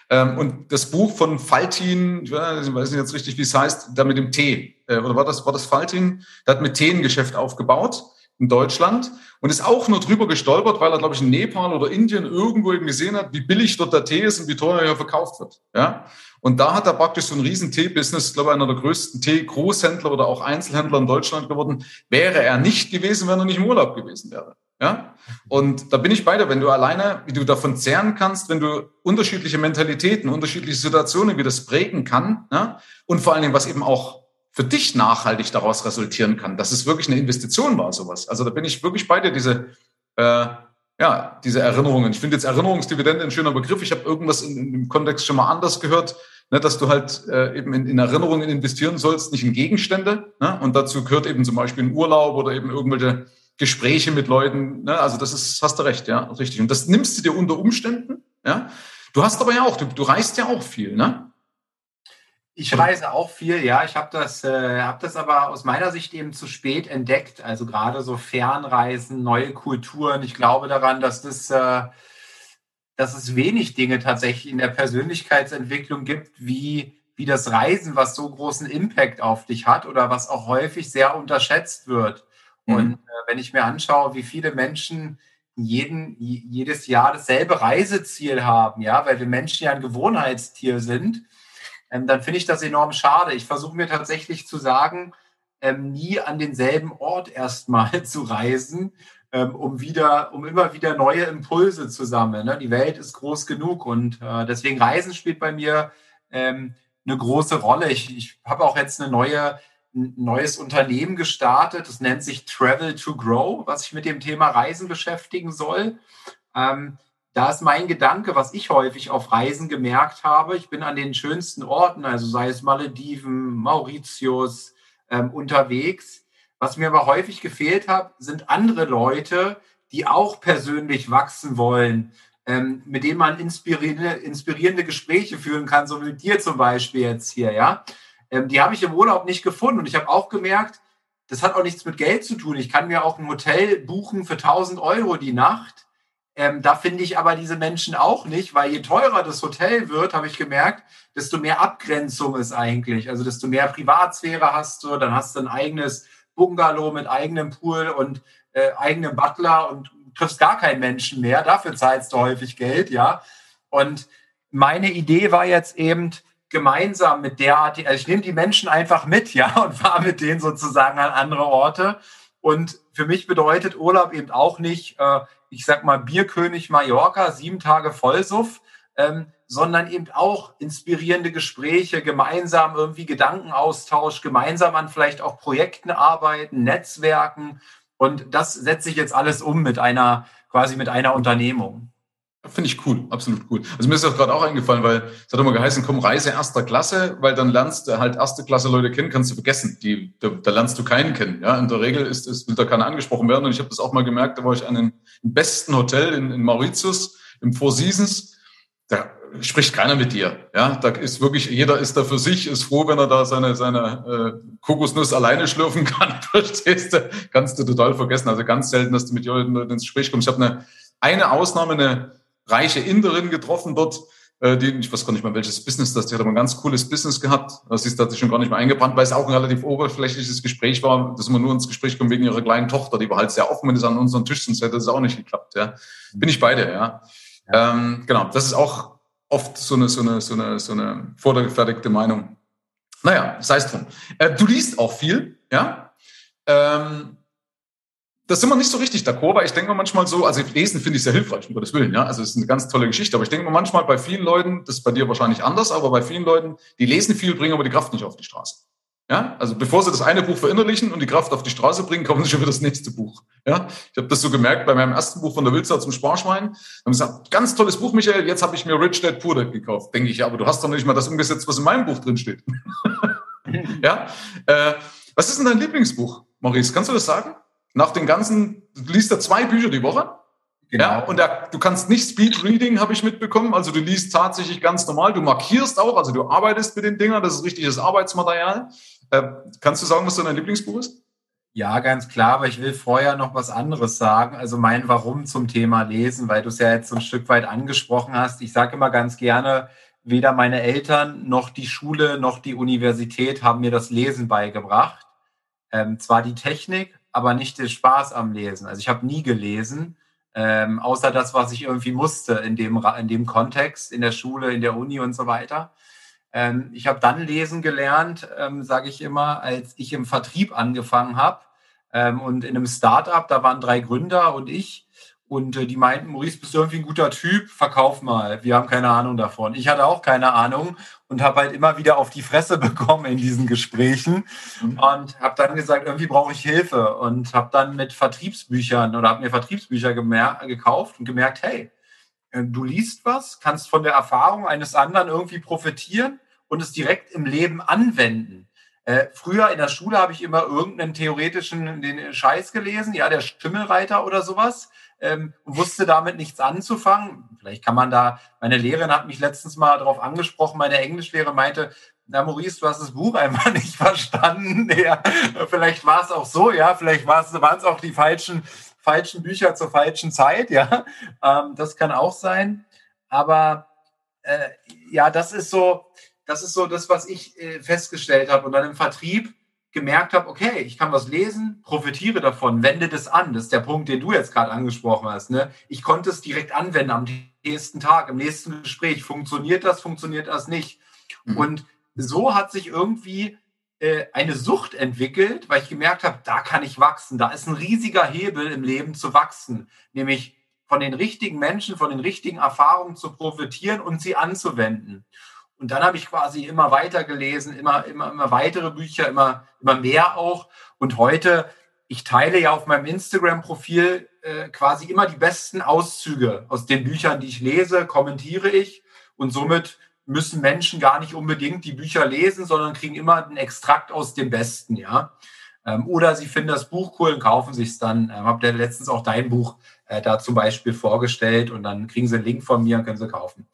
Ähm, und das Buch von Faltin, ich weiß nicht jetzt richtig, wie es heißt, da mit dem Tee, äh, oder war das, war das Faltin? Der hat mit Tee ein Geschäft aufgebaut in Deutschland und ist auch nur drüber gestolpert, weil er, glaube ich, in Nepal oder Indien irgendwo eben gesehen hat, wie billig dort der Tee ist und wie teuer er verkauft wird. Ja? Und da hat er praktisch so ein riesen Tee-Business, glaube ich, einer der größten Tee-Großhändler oder auch Einzelhändler in Deutschland geworden. Wäre er nicht gewesen, wenn er nicht im Urlaub gewesen wäre. Ja? Und da bin ich bei dir, wenn du alleine, wie du davon zehren kannst, wenn du unterschiedliche Mentalitäten, unterschiedliche Situationen, wie das prägen kann, ja? und vor allen Dingen, was eben auch für dich nachhaltig daraus resultieren kann, dass es wirklich eine Investition war, sowas. Also da bin ich wirklich bei dir, diese, äh, ja, diese Erinnerungen. Ich finde jetzt Erinnerungsdividende ein schöner Begriff. Ich habe irgendwas in, in, dem Kontext schon mal anders gehört, ne, dass du halt äh, eben in, in Erinnerungen investieren sollst, nicht in Gegenstände. Ne? Und dazu gehört eben zum Beispiel ein Urlaub oder eben irgendwelche Gespräche mit Leuten. Ne? Also das ist, hast du recht, ja, richtig. Und das nimmst du dir unter Umständen. Ja. Du hast aber ja auch, du, du reist ja auch viel, ne? Ich reise auch viel, ja. Ich habe das, äh, hab das aber aus meiner Sicht eben zu spät entdeckt. Also gerade so Fernreisen, neue Kulturen. Ich glaube daran, dass das, äh, dass es wenig Dinge tatsächlich in der Persönlichkeitsentwicklung gibt, wie, wie das Reisen, was so großen Impact auf dich hat oder was auch häufig sehr unterschätzt wird. Mhm. Und äh, wenn ich mir anschaue, wie viele Menschen jeden, jedes Jahr dasselbe Reiseziel haben, ja, weil wir Menschen ja ein Gewohnheitstier sind, ähm, dann finde ich das enorm schade. Ich versuche mir tatsächlich zu sagen, ähm, nie an denselben Ort erstmal zu reisen, ähm, um wieder, um immer wieder neue Impulse zu sammeln. Ne? Die Welt ist groß genug und äh, deswegen Reisen spielt bei mir ähm, eine große Rolle. Ich, ich habe auch jetzt eine neue, ein neues Unternehmen gestartet. Das nennt sich Travel to Grow, was sich mit dem Thema Reisen beschäftigen soll. Ähm, da ist mein Gedanke, was ich häufig auf Reisen gemerkt habe. Ich bin an den schönsten Orten, also sei es Malediven, Mauritius, ähm, unterwegs. Was mir aber häufig gefehlt hat, sind andere Leute, die auch persönlich wachsen wollen, ähm, mit denen man inspirierende, inspirierende Gespräche führen kann, so wie mit dir zum Beispiel jetzt hier, ja. Ähm, die habe ich im Urlaub nicht gefunden und ich habe auch gemerkt, das hat auch nichts mit Geld zu tun. Ich kann mir auch ein Hotel buchen für 1000 Euro die Nacht ähm, da finde ich aber diese Menschen auch nicht, weil je teurer das Hotel wird, habe ich gemerkt, desto mehr Abgrenzung ist eigentlich. Also desto mehr Privatsphäre hast du, dann hast du ein eigenes Bungalow mit eigenem Pool und äh, eigenem Butler und triffst gar keinen Menschen mehr. Dafür zahlst du häufig Geld, ja. Und meine Idee war jetzt eben, gemeinsam mit der Art, also ich nehme die Menschen einfach mit, ja, und fahre mit denen sozusagen an andere Orte. Und für mich bedeutet Urlaub eben auch nicht, äh, ich sag mal, Bierkönig Mallorca, sieben Tage Vollsuff, ähm, sondern eben auch inspirierende Gespräche, gemeinsam irgendwie Gedankenaustausch, gemeinsam an vielleicht auch Projekten arbeiten, Netzwerken. Und das setze ich jetzt alles um mit einer, quasi mit einer Unternehmung. Finde ich cool, absolut cool. Also mir ist das gerade auch eingefallen, weil es hat immer geheißen, komm, Reise erster Klasse, weil dann lernst du halt erste Klasse Leute kennen, kannst du vergessen. Die, da, da lernst du keinen kennen. Ja, in der Regel ist es, will da keiner angesprochen werden. Und ich habe das auch mal gemerkt, da war ich an einem besten Hotel in, in Mauritius, im Four Seasons. Da spricht keiner mit dir. Ja, da ist wirklich, jeder ist da für sich, ist froh, wenn er da seine, seine äh, Kokosnuss alleine schlürfen kann. Verstehst du? Kannst du total vergessen. Also ganz selten, dass du mit Leuten ins Gespräch kommst. Ich habe eine, eine Ausnahme, eine reiche Inderin getroffen dort, äh, die, ich weiß gar nicht mal welches Business das, die hat aber ein ganz cooles Business gehabt. Das ist, hat sich schon gar nicht mehr eingebrannt, weil es auch ein relativ oberflächliches Gespräch war, dass wir nur ins Gespräch kommen wegen ihrer kleinen Tochter, die war halt sehr offen, wenn es an unseren Tisch sind, hätte das auch nicht geklappt, ja. Bin ich beide, ja. ja. Ähm, genau, das ist auch oft so eine, so eine, so eine, so eine vorgefertigte Meinung. Naja, sei es drum. Äh, du liest auch viel, ja. Ähm, das sind wir nicht so richtig d'accord, weil ich denke manchmal so, also lesen finde ich sehr hilfreich, um Gottes Willen, ja. Also es ist eine ganz tolle Geschichte, aber ich denke manchmal bei vielen Leuten, das ist bei dir wahrscheinlich anders, aber bei vielen Leuten, die lesen viel, bringen aber die Kraft nicht auf die Straße. Ja, also bevor sie das eine Buch verinnerlichen und die Kraft auf die Straße bringen, kommen sie schon wieder das nächste Buch. Ja, ich habe das so gemerkt bei meinem ersten Buch von der Wilzer zum Sparschwein. Haben gesagt, ganz tolles Buch, Michael. Jetzt habe ich mir Rich Dad Poor Dad gekauft. Denke ich, ja, aber du hast doch nicht mal das umgesetzt, was in meinem Buch drin steht. ja, äh, was ist denn dein Lieblingsbuch, Maurice? Kannst du das sagen? Nach den ganzen, du liest da zwei Bücher die Woche. Genau. Ja, und da, du kannst nicht Speed Reading, habe ich mitbekommen. Also du liest tatsächlich ganz normal. Du markierst auch, also du arbeitest mit den Dingern. Das ist richtiges Arbeitsmaterial. Äh, kannst du sagen, was dein Lieblingsbuch ist? Ja, ganz klar, aber ich will vorher noch was anderes sagen. Also mein Warum zum Thema Lesen, weil du es ja jetzt so ein Stück weit angesprochen hast. Ich sage immer ganz gerne, weder meine Eltern noch die Schule noch die Universität haben mir das Lesen beigebracht. Ähm, zwar die Technik, aber nicht den Spaß am Lesen. Also ich habe nie gelesen, ähm, außer das, was ich irgendwie musste in dem, in dem Kontext, in der Schule, in der Uni und so weiter. Ähm, ich habe dann lesen gelernt, ähm, sage ich immer, als ich im Vertrieb angefangen habe ähm, und in einem Startup, da waren drei Gründer und ich. Und äh, die meinten, Maurice, bist du irgendwie ein guter Typ, verkauf mal. Wir haben keine Ahnung davon. Ich hatte auch keine Ahnung und habe halt immer wieder auf die Fresse bekommen in diesen Gesprächen mhm. und habe dann gesagt, irgendwie brauche ich Hilfe und habe dann mit Vertriebsbüchern oder habe mir Vertriebsbücher gekauft und gemerkt, hey, äh, du liest was, kannst von der Erfahrung eines anderen irgendwie profitieren und es direkt im Leben anwenden. Äh, früher in der Schule habe ich immer irgendeinen theoretischen den Scheiß gelesen, ja, der Stimmelreiter oder sowas ähm, und wusste damit nichts anzufangen. Vielleicht kann man da, meine Lehrerin hat mich letztens mal darauf angesprochen, meine Englischlehrerin meinte, na Maurice, du hast das Buch einfach nicht verstanden. Ja, vielleicht war es auch so, ja, vielleicht waren es auch die falschen, falschen Bücher zur falschen Zeit, ja. Ähm, das kann auch sein. Aber äh, ja, das ist so, das ist so das, was ich äh, festgestellt habe. Und dann im Vertrieb gemerkt habe, okay, ich kann was lesen, profitiere davon, wende das an. Das ist der Punkt, den du jetzt gerade angesprochen hast. Ne? Ich konnte es direkt anwenden am nächsten Tag, im nächsten Gespräch. Funktioniert das, funktioniert das nicht? Mhm. Und so hat sich irgendwie äh, eine Sucht entwickelt, weil ich gemerkt habe, da kann ich wachsen. Da ist ein riesiger Hebel im Leben zu wachsen, nämlich von den richtigen Menschen, von den richtigen Erfahrungen zu profitieren und sie anzuwenden. Und dann habe ich quasi immer weiter gelesen, immer, immer, immer weitere Bücher, immer, immer mehr auch. Und heute, ich teile ja auf meinem Instagram-Profil äh, quasi immer die besten Auszüge aus den Büchern, die ich lese, kommentiere ich. Und somit müssen Menschen gar nicht unbedingt die Bücher lesen, sondern kriegen immer einen Extrakt aus dem Besten, ja. Ähm, oder sie finden das Buch cool und kaufen sich es dann. Ähm, habt ihr letztens auch dein Buch äh, da zum Beispiel vorgestellt und dann kriegen sie einen Link von mir und können sie kaufen.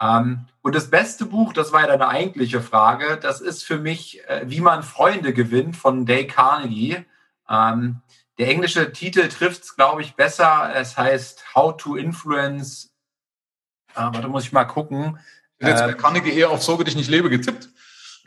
Ähm, und das beste Buch, das war ja deine eigentliche Frage, das ist für mich äh, Wie man Freunde gewinnt von Dale Carnegie. Ähm, der englische Titel trifft es, glaube ich, besser. Es heißt How to Influence. Äh, warte, muss ich mal gucken. Jetzt ähm, Carnegie eher auf Sorge dich nicht lebe getippt.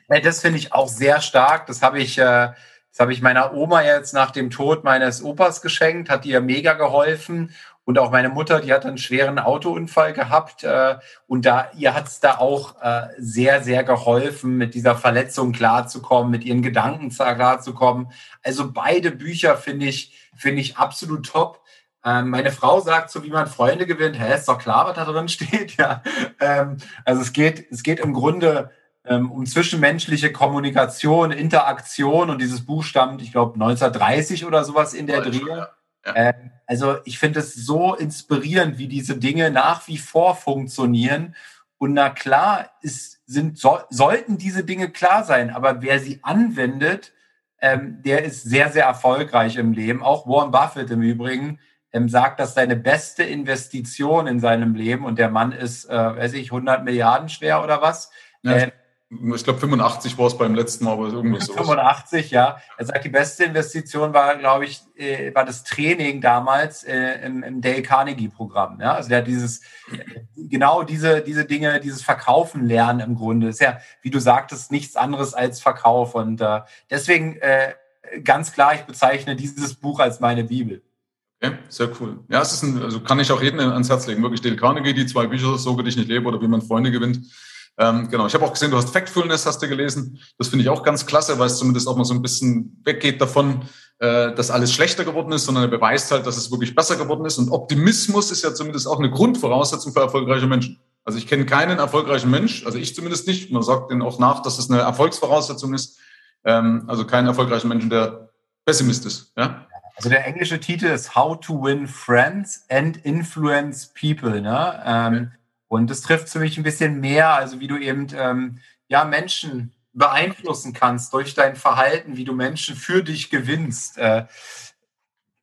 Das finde ich auch sehr stark. Das habe ich, äh, das habe ich meiner Oma jetzt nach dem Tod meines Opas geschenkt, hat ihr mega geholfen. Und auch meine Mutter, die hat einen schweren Autounfall gehabt. Äh, und da, ihr hat es da auch äh, sehr, sehr geholfen, mit dieser Verletzung klarzukommen, mit ihren Gedanken klarzukommen. Also beide Bücher finde ich, finde ich absolut top. Ähm, meine Frau sagt so, wie man Freunde gewinnt. Hä, ist doch klar, was da drin steht. Ja. Ähm, also es geht, es geht im Grunde ähm, um zwischenmenschliche Kommunikation, Interaktion und dieses Buch stammt, ich glaube, 1930 oder sowas in der Dreh. Ja. Ja. also ich finde es so inspirierend, wie diese Dinge nach wie vor funktionieren. Und na klar, ist, sind, so, sollten diese Dinge klar sein, aber wer sie anwendet, ähm, der ist sehr, sehr erfolgreich im Leben. Auch Warren Buffett im Übrigen ähm, sagt, dass seine beste Investition in seinem Leben, und der Mann ist, äh, weiß ich, 100 Milliarden schwer oder was, ja. äh, ich glaube 85 war es beim letzten Mal, aber irgendwie so. 85, ja. Er sagt, die beste Investition war, glaube ich, äh, war das Training damals äh, im, im Dale Carnegie Programm. Ja? Also der hat dieses, genau diese, diese Dinge, dieses Verkaufen lernen im Grunde. Ist ja, wie du sagtest, nichts anderes als Verkauf. Und äh, deswegen äh, ganz klar, ich bezeichne dieses Buch als meine Bibel. Okay, sehr cool. Ja, es ist ein, also kann ich auch jedem ans Herz legen. Wirklich Dale Carnegie, die zwei Bücher, So will ich nicht leben oder wie man Freunde gewinnt ähm, genau, ich habe auch gesehen, du hast Factfulness, hast du gelesen. Das finde ich auch ganz klasse, weil es zumindest auch mal so ein bisschen weggeht davon, äh, dass alles schlechter geworden ist, sondern er beweist halt, dass es wirklich besser geworden ist. Und Optimismus ist ja zumindest auch eine Grundvoraussetzung für erfolgreiche Menschen. Also ich kenne keinen erfolgreichen Mensch, also ich zumindest nicht. Man sagt denen auch nach, dass es eine Erfolgsvoraussetzung ist. Ähm, also keinen erfolgreichen Menschen, der Pessimist ist. Ja? Also der englische Titel ist How to Win Friends and Influence People. Ne? Ähm, und das trifft für mich ein bisschen mehr, also wie du eben ähm, ja, Menschen beeinflussen kannst durch dein Verhalten, wie du Menschen für dich gewinnst. Äh,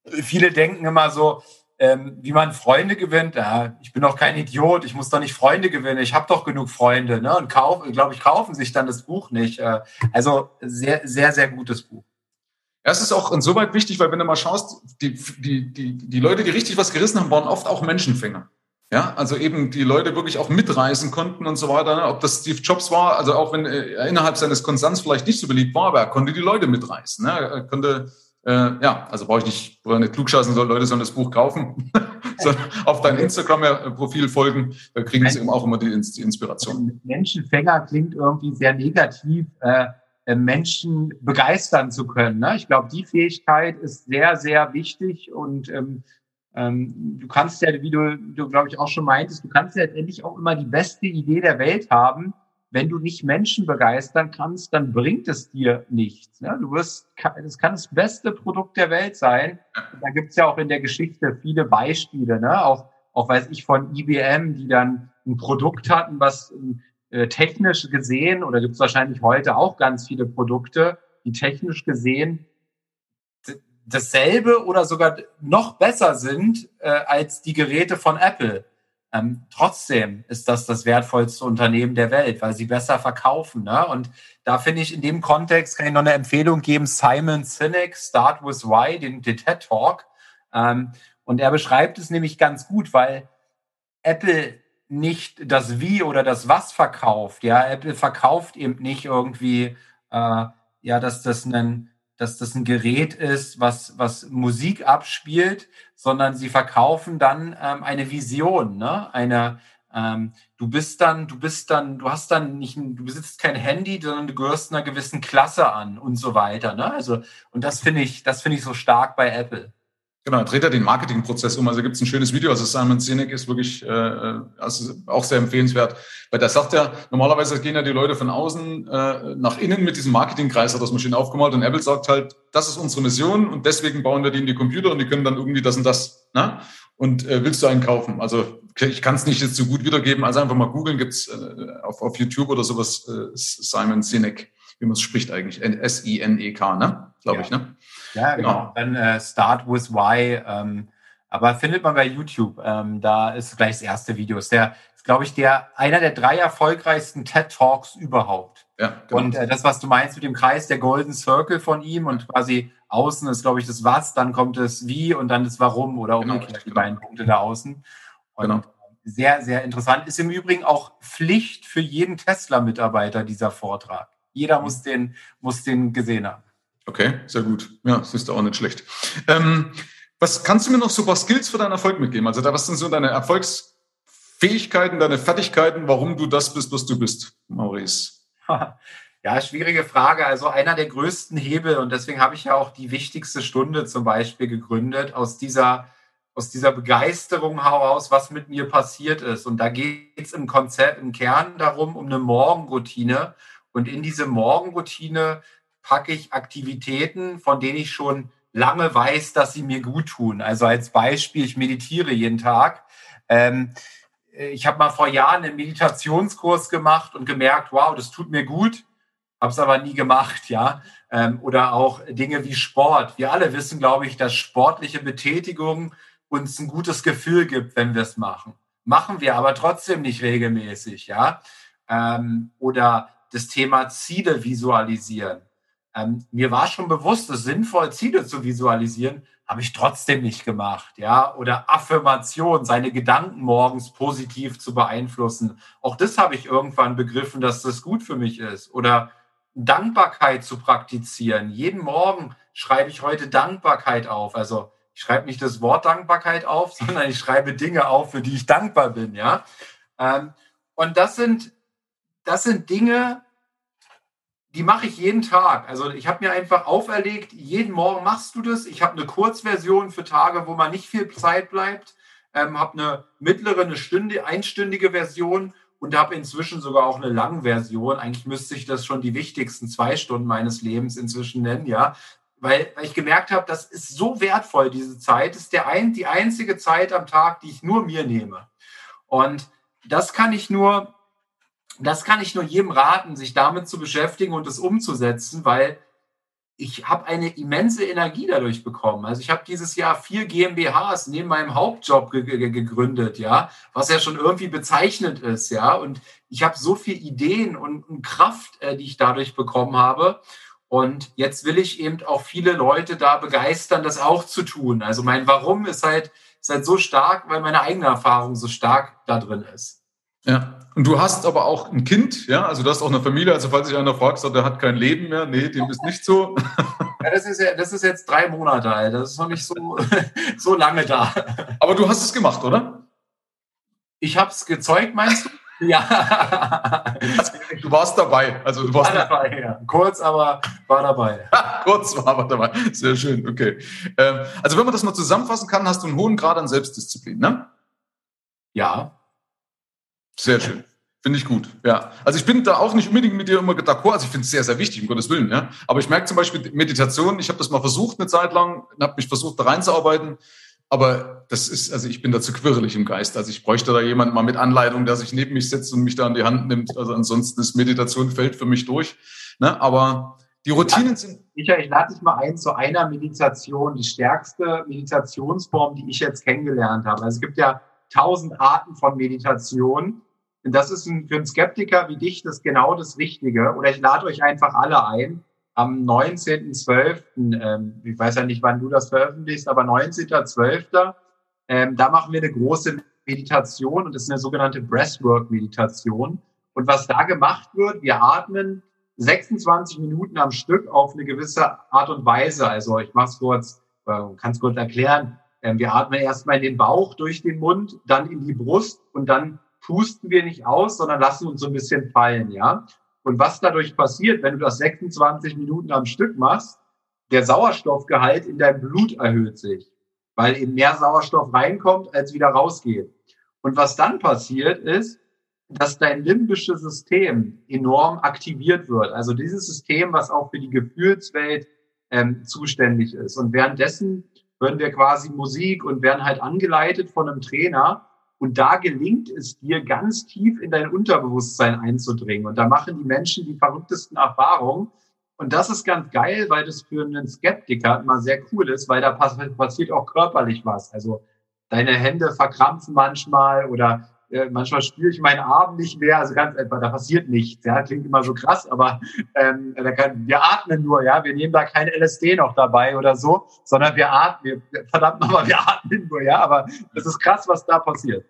viele denken immer so, ähm, wie man Freunde gewinnt. Ja, ich bin doch kein Idiot, ich muss doch nicht Freunde gewinnen, ich habe doch genug Freunde. Ne? Und glaube ich, kaufen sich dann das Buch nicht. Äh, also sehr, sehr, sehr gutes Buch. Ja, es ist auch insoweit wichtig, weil wenn du mal schaust, die, die, die, die Leute, die richtig was gerissen haben, waren oft auch Menschenfänger. Ja, also eben die Leute wirklich auch mitreisen konnten und so weiter. Ne? Ob das Steve Jobs war, also auch wenn er innerhalb seines Konzerns vielleicht nicht so beliebt war, aber er konnte die Leute mitreißen. Ne? Er konnte, äh, ja, also brauche ich nicht, brauche nicht klugscheißen, soll Leute sollen das Buch kaufen, sondern auf dein Instagram-Profil folgen, da kriegen sie eben auch immer die, die Inspiration. Menschenfänger klingt irgendwie sehr negativ. Äh, äh Menschen begeistern zu können. Ne? Ich glaube, die Fähigkeit ist sehr, sehr wichtig und ähm, ähm, du kannst ja, wie du, du glaube ich auch schon meintest, du kannst ja letztendlich auch immer die beste Idee der Welt haben. Wenn du nicht Menschen begeistern kannst, dann bringt es dir nichts. Ne? Du wirst, es kann das beste Produkt der Welt sein. Da gibt es ja auch in der Geschichte viele Beispiele, ne? auch, auch weiß ich von IBM, die dann ein Produkt hatten, was äh, technisch gesehen, oder gibt es wahrscheinlich heute auch ganz viele Produkte, die technisch gesehen dasselbe oder sogar noch besser sind äh, als die Geräte von Apple. Ähm, trotzdem ist das das wertvollste Unternehmen der Welt, weil sie besser verkaufen. Ne? Und da finde ich in dem Kontext kann ich noch eine Empfehlung geben: Simon Sinek, Start with Why, den, den TED Talk. Ähm, und er beschreibt es nämlich ganz gut, weil Apple nicht das Wie oder das Was verkauft. Ja, Apple verkauft eben nicht irgendwie, äh, ja, dass das ein dass das ein Gerät ist, was, was Musik abspielt, sondern sie verkaufen dann ähm, eine Vision, ne? Eine, ähm, du bist dann, du bist dann, du hast dann nicht, du besitzt kein Handy, sondern du gehörst einer gewissen Klasse an und so weiter. Ne? Also, und das finde ich, das finde ich so stark bei Apple. Genau, dreht er den Marketingprozess um. Also gibt es ein schönes Video. Also Simon Sinek ist wirklich äh, also auch sehr empfehlenswert, weil der sagt ja, normalerweise gehen ja die Leute von außen äh, nach innen mit diesem Marketingkreis, hat das Maschine aufgemalt und Apple sagt halt, das ist unsere Mission und deswegen bauen wir die in die Computer und die können dann irgendwie das und das. Ne? Und äh, willst du einen kaufen? Also ich kann es nicht jetzt so gut wiedergeben, also einfach mal googeln, gibt's äh, auf, auf YouTube oder sowas äh, Simon Sinek, wie man es spricht eigentlich, S-I-N-E-K, ne? Glaube ja. ich, ne? Ja, genau. genau. Dann äh, Start with Why. Ähm, aber findet man bei YouTube. Ähm, da ist gleich das erste Video. Ist der, ist, glaube ich, der einer der drei erfolgreichsten TED Talks überhaupt. Ja, genau. Und äh, das, was du meinst mit dem Kreis, der Golden Circle von ihm und quasi außen ist, glaube ich, das Was, dann kommt das Wie und dann das Warum oder genau, umgekehrt genau, die beiden Punkte da außen. Und genau. sehr, sehr interessant. Ist im Übrigen auch Pflicht für jeden Tesla-Mitarbeiter dieser Vortrag. Jeder mhm. muss den, muss den gesehen haben. Okay, sehr gut. Ja, das ist auch nicht schlecht. Ähm, was kannst du mir noch so paar Skills für deinen Erfolg mitgeben? Also, was sind so deine Erfolgsfähigkeiten, deine Fertigkeiten, warum du das bist, was du bist, Maurice? Ja, schwierige Frage. Also einer der größten Hebel und deswegen habe ich ja auch die wichtigste Stunde zum Beispiel gegründet aus dieser aus dieser Begeisterung heraus, was mit mir passiert ist. Und da geht es im Konzept, im Kern darum, um eine Morgenroutine. Und in diese Morgenroutine packe ich Aktivitäten, von denen ich schon lange weiß, dass sie mir gut tun. Also als Beispiel, ich meditiere jeden Tag. Ähm, ich habe mal vor Jahren einen Meditationskurs gemacht und gemerkt, wow, das tut mir gut, habe es aber nie gemacht, ja. Ähm, oder auch Dinge wie Sport. Wir alle wissen, glaube ich, dass sportliche Betätigung uns ein gutes Gefühl gibt, wenn wir es machen. Machen wir aber trotzdem nicht regelmäßig, ja. Ähm, oder das Thema Ziele visualisieren. Ähm, mir war schon bewusst, es sinnvoll, Ziele zu visualisieren, habe ich trotzdem nicht gemacht, ja. Oder Affirmation, seine Gedanken morgens positiv zu beeinflussen. Auch das habe ich irgendwann begriffen, dass das gut für mich ist. Oder Dankbarkeit zu praktizieren. Jeden Morgen schreibe ich heute Dankbarkeit auf. Also ich schreibe nicht das Wort Dankbarkeit auf, sondern ich schreibe Dinge auf, für die ich dankbar bin, ja. Ähm, und das sind, das sind Dinge, die mache ich jeden Tag. Also ich habe mir einfach auferlegt, jeden Morgen machst du das. Ich habe eine Kurzversion für Tage, wo man nicht viel Zeit bleibt. Ähm, habe eine mittlere, eine Stünde, einstündige Version und habe inzwischen sogar auch eine lange Version. Eigentlich müsste ich das schon die wichtigsten zwei Stunden meines Lebens inzwischen nennen, ja. Weil, weil ich gemerkt habe, das ist so wertvoll, diese Zeit. Das ist der ein, die einzige Zeit am Tag, die ich nur mir nehme. Und das kann ich nur das kann ich nur jedem raten, sich damit zu beschäftigen und es umzusetzen, weil ich habe eine immense Energie dadurch bekommen. Also ich habe dieses Jahr vier GmbHs neben meinem Hauptjob ge ge gegründet, ja, was ja schon irgendwie bezeichnend ist, ja. Und ich habe so viele Ideen und, und Kraft, äh, die ich dadurch bekommen habe. Und jetzt will ich eben auch viele Leute da begeistern, das auch zu tun. Also mein Warum ist halt, ist halt so stark, weil meine eigene Erfahrung so stark da drin ist. Ja. Und du hast aber auch ein Kind, ja, also du hast auch eine Familie, also falls sich einer fragt, der hat kein Leben mehr, nee, dem ist nicht so. Ja, das ist, ja, das ist jetzt drei Monate alt, das ist noch nicht so, so lange da. Aber du hast es gemacht, oder? Ich habe es gezeugt, meinst du? Ja. Du warst dabei. Also du warst war dabei, ja. Kurz, aber war dabei. Kurz war aber dabei. Sehr schön, okay. Ähm, also wenn man das mal zusammenfassen kann, hast du einen hohen Grad an Selbstdisziplin, ne? Ja. Sehr schön. Finde ich gut, ja. Also ich bin da auch nicht unbedingt mit dir immer d'accord. Also ich finde es sehr, sehr wichtig, um Gottes Willen, ja. Aber ich merke zum Beispiel Meditation, ich habe das mal versucht eine Zeit lang, habe mich versucht da reinzuarbeiten. Aber das ist, also ich bin da zu quirlig im Geist. Also ich bräuchte da jemand mal mit Anleitung, der sich neben mich setzt und mich da an die Hand nimmt. Also ansonsten ist Meditation fällt für mich durch. Ne? Aber die Routinen sind. Michael, ich lade dich mal ein zu einer Meditation, die stärkste Meditationsform, die ich jetzt kennengelernt habe. Also es gibt ja tausend Arten von Meditation. Das ist ein, für einen Skeptiker wie dich das genau das Richtige. Oder ich lade euch einfach alle ein. Am 19.12., ähm, ich weiß ja nicht, wann du das veröffentlichst, aber 19.12., ähm, da machen wir eine große Meditation und das ist eine sogenannte Breathwork-Meditation. Und was da gemacht wird, wir atmen 26 Minuten am Stück auf eine gewisse Art und Weise. Also ich mache es kurz, äh, kann es kurz erklären. Ähm, wir atmen erstmal in den Bauch durch den Mund, dann in die Brust und dann pusten wir nicht aus, sondern lassen uns so ein bisschen fallen, ja. Und was dadurch passiert, wenn du das 26 Minuten am Stück machst, der Sauerstoffgehalt in deinem Blut erhöht sich, weil eben mehr Sauerstoff reinkommt, als wieder rausgeht. Und was dann passiert ist, dass dein limbisches System enorm aktiviert wird. Also dieses System, was auch für die Gefühlswelt ähm, zuständig ist. Und währenddessen hören wir quasi Musik und werden halt angeleitet von einem Trainer. Und da gelingt es dir, ganz tief in dein Unterbewusstsein einzudringen. Und da machen die Menschen die verrücktesten Erfahrungen. Und das ist ganz geil, weil das für einen Skeptiker immer sehr cool ist, weil da passiert auch körperlich was. Also deine Hände verkrampfen manchmal oder äh, manchmal spüre ich meinen Arm nicht mehr, also ganz einfach, da passiert nichts, ja, klingt immer so krass, aber ähm, da kann, wir atmen nur, ja, wir nehmen da kein LSD noch dabei oder so, sondern wir atmen, wir, verdammt nochmal, wir atmen nur, ja, aber das ist krass, was da passiert.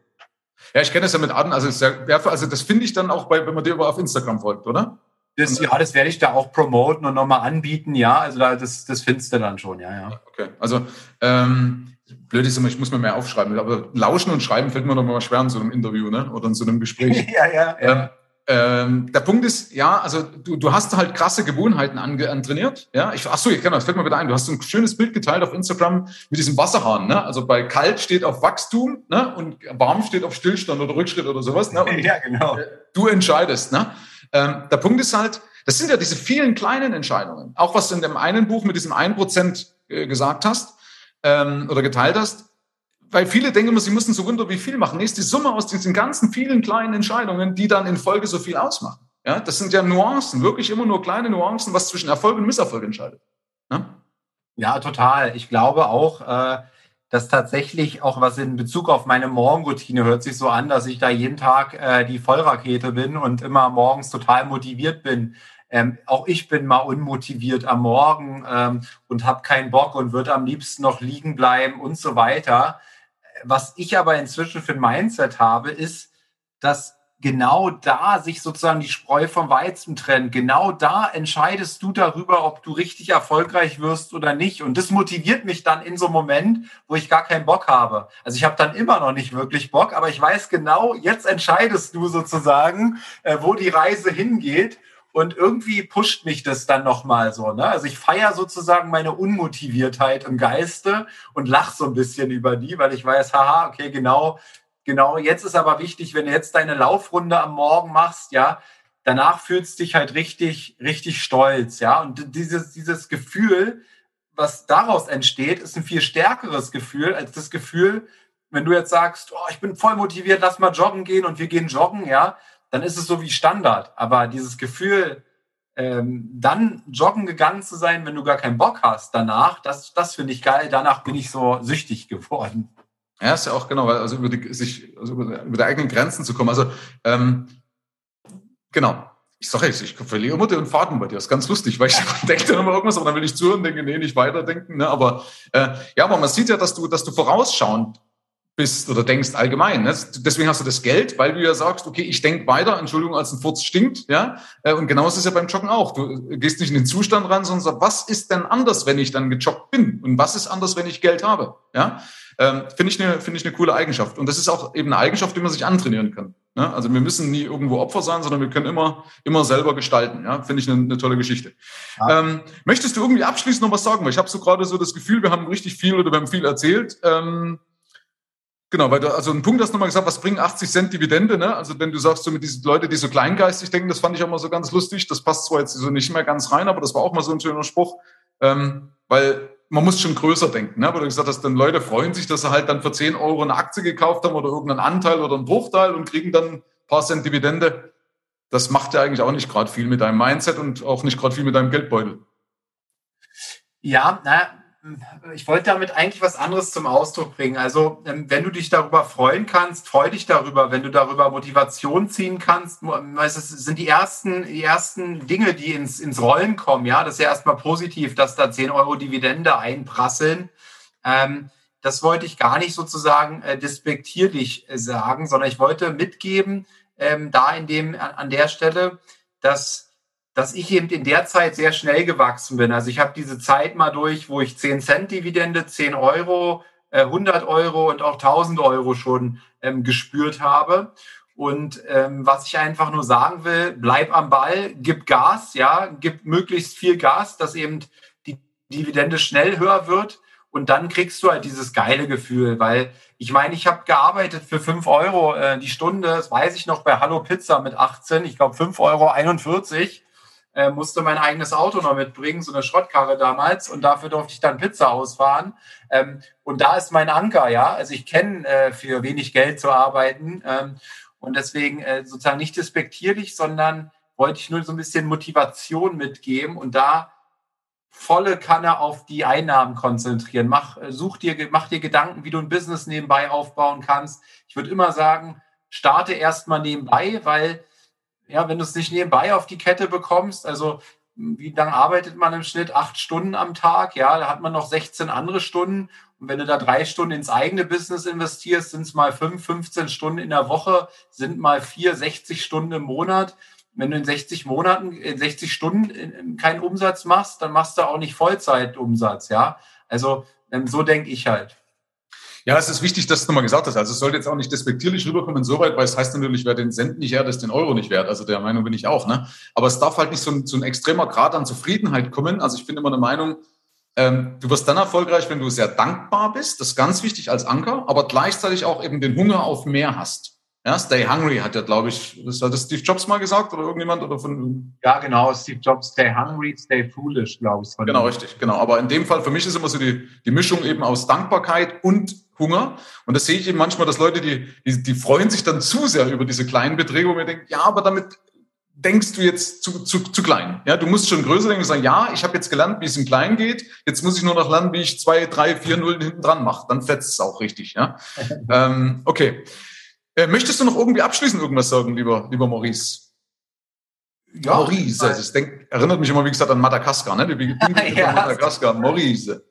Ja, ich kenne das ja mit Atmen, also, also das finde ich dann auch bei, wenn man dir auf Instagram folgt, oder? Das, ja, das werde ich da auch promoten und nochmal anbieten, ja, also da, das, das findest du dann schon, ja, ja. Okay, also ähm, blöd ist immer, ich muss mir mehr aufschreiben. Aber lauschen und schreiben fällt mir doch mal schwer in so einem Interview, ne? Oder in so einem Gespräch. ja, ja. Ähm, ähm, der Punkt ist, ja, also du, du hast halt krasse Gewohnheiten antrainiert. Ja, ich, ach so, ich kann das fällt mir wieder ein. Du hast so ein schönes Bild geteilt auf Instagram mit diesem Wasserhahn. Ne? Also bei kalt steht auf Wachstum ne? und warm steht auf Stillstand oder Rückschritt oder sowas. Ne? Und ja, genau. Äh, du entscheidest. Ne? Ähm, der Punkt ist halt, das sind ja diese vielen kleinen Entscheidungen. Auch was du in dem einen Buch mit diesem 1% äh, gesagt hast ähm, oder geteilt hast weil viele denken immer, sie müssen so wunder wie viel machen. Nee, ist die Summe aus diesen ganzen vielen kleinen Entscheidungen, die dann in Folge so viel ausmachen. Ja, das sind ja Nuancen, wirklich immer nur kleine Nuancen, was zwischen Erfolg und Misserfolg entscheidet. Ja, ja total. Ich glaube auch, äh, dass tatsächlich auch was in Bezug auf meine Morgenroutine hört sich so an, dass ich da jeden Tag äh, die Vollrakete bin und immer morgens total motiviert bin. Ähm, auch ich bin mal unmotiviert am Morgen ähm, und habe keinen Bock und würde am liebsten noch liegen bleiben und so weiter. Was ich aber inzwischen für ein Mindset habe, ist, dass genau da sich sozusagen die Spreu vom Weizen trennt. Genau da entscheidest du darüber, ob du richtig erfolgreich wirst oder nicht. Und das motiviert mich dann in so einem Moment, wo ich gar keinen Bock habe. Also ich habe dann immer noch nicht wirklich Bock, aber ich weiß genau, jetzt entscheidest du sozusagen, äh, wo die Reise hingeht. Und irgendwie pusht mich das dann nochmal so. Ne? Also ich feiere sozusagen meine Unmotiviertheit im Geiste und lach so ein bisschen über die, weil ich weiß, haha, okay, genau, genau. Jetzt ist aber wichtig, wenn du jetzt deine Laufrunde am Morgen machst, ja, danach fühlst du dich halt richtig, richtig stolz, ja. Und dieses, dieses Gefühl, was daraus entsteht, ist ein viel stärkeres Gefühl als das Gefühl, wenn du jetzt sagst, oh, ich bin voll motiviert, lass mal joggen gehen und wir gehen joggen, ja, dann ist es so wie Standard. Aber dieses Gefühl, ähm, dann joggen gegangen zu sein, wenn du gar keinen Bock hast danach, das, das finde ich geil. Danach bin ich so süchtig geworden. Ja, ist ja auch genau, also über die, sich, also über, über die eigenen Grenzen zu kommen. Also, ähm, genau. Ich sage jetzt, ich verliere immer den Faden bei dir. Das ist ganz lustig, weil ich denke dann immer irgendwas, aber dann will ich zuhören, denke, nee, nicht weiterdenken. Ne? Aber äh, ja, aber man sieht ja, dass du, dass du vorausschauend bist oder denkst allgemein. Ne? Deswegen hast du das Geld, weil du ja sagst, okay, ich denk weiter, Entschuldigung, als ein Furz stinkt. ja. Äh, und genauso ist es ja beim Joggen auch. Du gehst nicht in den Zustand ran, sondern sagst, was ist denn anders, wenn ich dann gejoggt bin? Und was ist anders, wenn ich Geld habe? Ja. Ähm, Finde ich, eine finde ich eine coole Eigenschaft. Und das ist auch eben eine Eigenschaft, die man sich antrainieren kann. Ne? Also wir müssen nie irgendwo Opfer sein, sondern wir können immer, immer selber gestalten. Ja? Finde ich eine, eine tolle Geschichte. Ja. Ähm, möchtest du irgendwie abschließend noch was sagen? Weil ich habe so gerade so das Gefühl, wir haben richtig viel oder wir haben viel erzählt. Ähm, Genau, weil du, also ein Punkt hast nochmal gesagt, was bringen 80 Cent Dividende, ne? Also wenn du sagst, so mit diesen Leuten, die so kleingeistig denken, das fand ich auch mal so ganz lustig. Das passt zwar jetzt so nicht mehr ganz rein, aber das war auch mal so ein schöner Spruch. Ähm, weil man muss schon größer denken, ne? Weil du gesagt hast, dann Leute freuen sich, dass sie halt dann für 10 Euro eine Aktie gekauft haben oder irgendeinen Anteil oder einen Bruchteil und kriegen dann ein paar Cent Dividende. Das macht ja eigentlich auch nicht gerade viel mit deinem Mindset und auch nicht gerade viel mit deinem Geldbeutel. Ja, naja, ich wollte damit eigentlich was anderes zum Ausdruck bringen. Also, ähm, wenn du dich darüber freuen kannst, freu dich darüber. Wenn du darüber Motivation ziehen kannst, es sind die ersten, die ersten Dinge, die ins, ins Rollen kommen. Ja, das ist ja erstmal positiv, dass da 10 Euro Dividende einprasseln. Ähm, das wollte ich gar nicht sozusagen äh, despektierlich äh, sagen, sondern ich wollte mitgeben, ähm, da in dem, an der Stelle, dass dass ich eben in der Zeit sehr schnell gewachsen bin. Also ich habe diese Zeit mal durch, wo ich 10 Cent Dividende, 10 Euro, 100 äh, Euro und auch 1000 Euro schon ähm, gespürt habe. Und ähm, was ich einfach nur sagen will, bleib am Ball, gib Gas, ja, gib möglichst viel Gas, dass eben die Dividende schnell höher wird. Und dann kriegst du halt dieses geile Gefühl, weil ich meine, ich habe gearbeitet für 5 Euro äh, die Stunde, das weiß ich noch bei Hallo Pizza mit 18, ich glaube 5,41 Euro äh, musste mein eigenes Auto noch mitbringen, so eine Schrottkarre damals, und dafür durfte ich dann Pizza ausfahren. Ähm, und da ist mein Anker, ja. Also ich kenne äh, für wenig Geld zu arbeiten ähm, und deswegen äh, sozusagen nicht despektierlich, sondern wollte ich nur so ein bisschen Motivation mitgeben und da volle Kanne auf die Einnahmen konzentrieren. Mach, äh, such dir, mach dir Gedanken, wie du ein Business nebenbei aufbauen kannst. Ich würde immer sagen, starte erstmal nebenbei, weil ja, wenn du es nicht nebenbei auf die Kette bekommst, also wie lange arbeitet man im Schnitt? Acht Stunden am Tag, ja, da hat man noch 16 andere Stunden. Und wenn du da drei Stunden ins eigene Business investierst, sind es mal fünf, 15 Stunden in der Woche, sind mal vier, 60 Stunden im Monat. Wenn du in 60 Monaten, in 60 Stunden keinen Umsatz machst, dann machst du auch nicht Vollzeitumsatz, ja. Also ähm, so denke ich halt. Ja, es ist wichtig, dass du nochmal gesagt hast. Also es sollte jetzt auch nicht despektierlich rüberkommen insoweit, weil es heißt natürlich, wer den Cent nicht her, ist den Euro nicht wert. Also der Meinung bin ich auch. Ne? Aber es darf halt nicht so ein, so ein extremer Grad an Zufriedenheit kommen. Also ich bin immer der Meinung, ähm, du wirst dann erfolgreich, wenn du sehr dankbar bist. Das ist ganz wichtig als Anker, aber gleichzeitig auch eben den Hunger auf mehr hast. Ja, Stay Hungry hat ja, glaube ich, das hat das Steve Jobs mal gesagt oder irgendjemand oder von. Ja, genau, Steve Jobs, Stay Hungry, Stay Foolish, glaube ich. Genau, richtig, genau. Aber in dem Fall, für mich ist immer so die, die Mischung eben aus Dankbarkeit und Hunger. Und das sehe ich eben manchmal, dass Leute, die, die, die freuen sich dann zu sehr über diese kleinen Beträge, wo mir denken, ja, aber damit denkst du jetzt zu, zu, zu klein. Ja, du musst schon größer denken und sagen, ja, ich habe jetzt gelernt, wie es in klein geht. Jetzt muss ich nur noch lernen, wie ich zwei, drei, vier Nullen hinten dran mache. Dann fetzt es auch richtig. Ja, ähm, okay. Äh, möchtest du noch irgendwie abschließend irgendwas sagen, lieber, lieber Maurice? Ja, Maurice, also ich denk, erinnert mich immer, wie gesagt, an Madagaskar, ne? Die ja, Madagaskar, Maurice.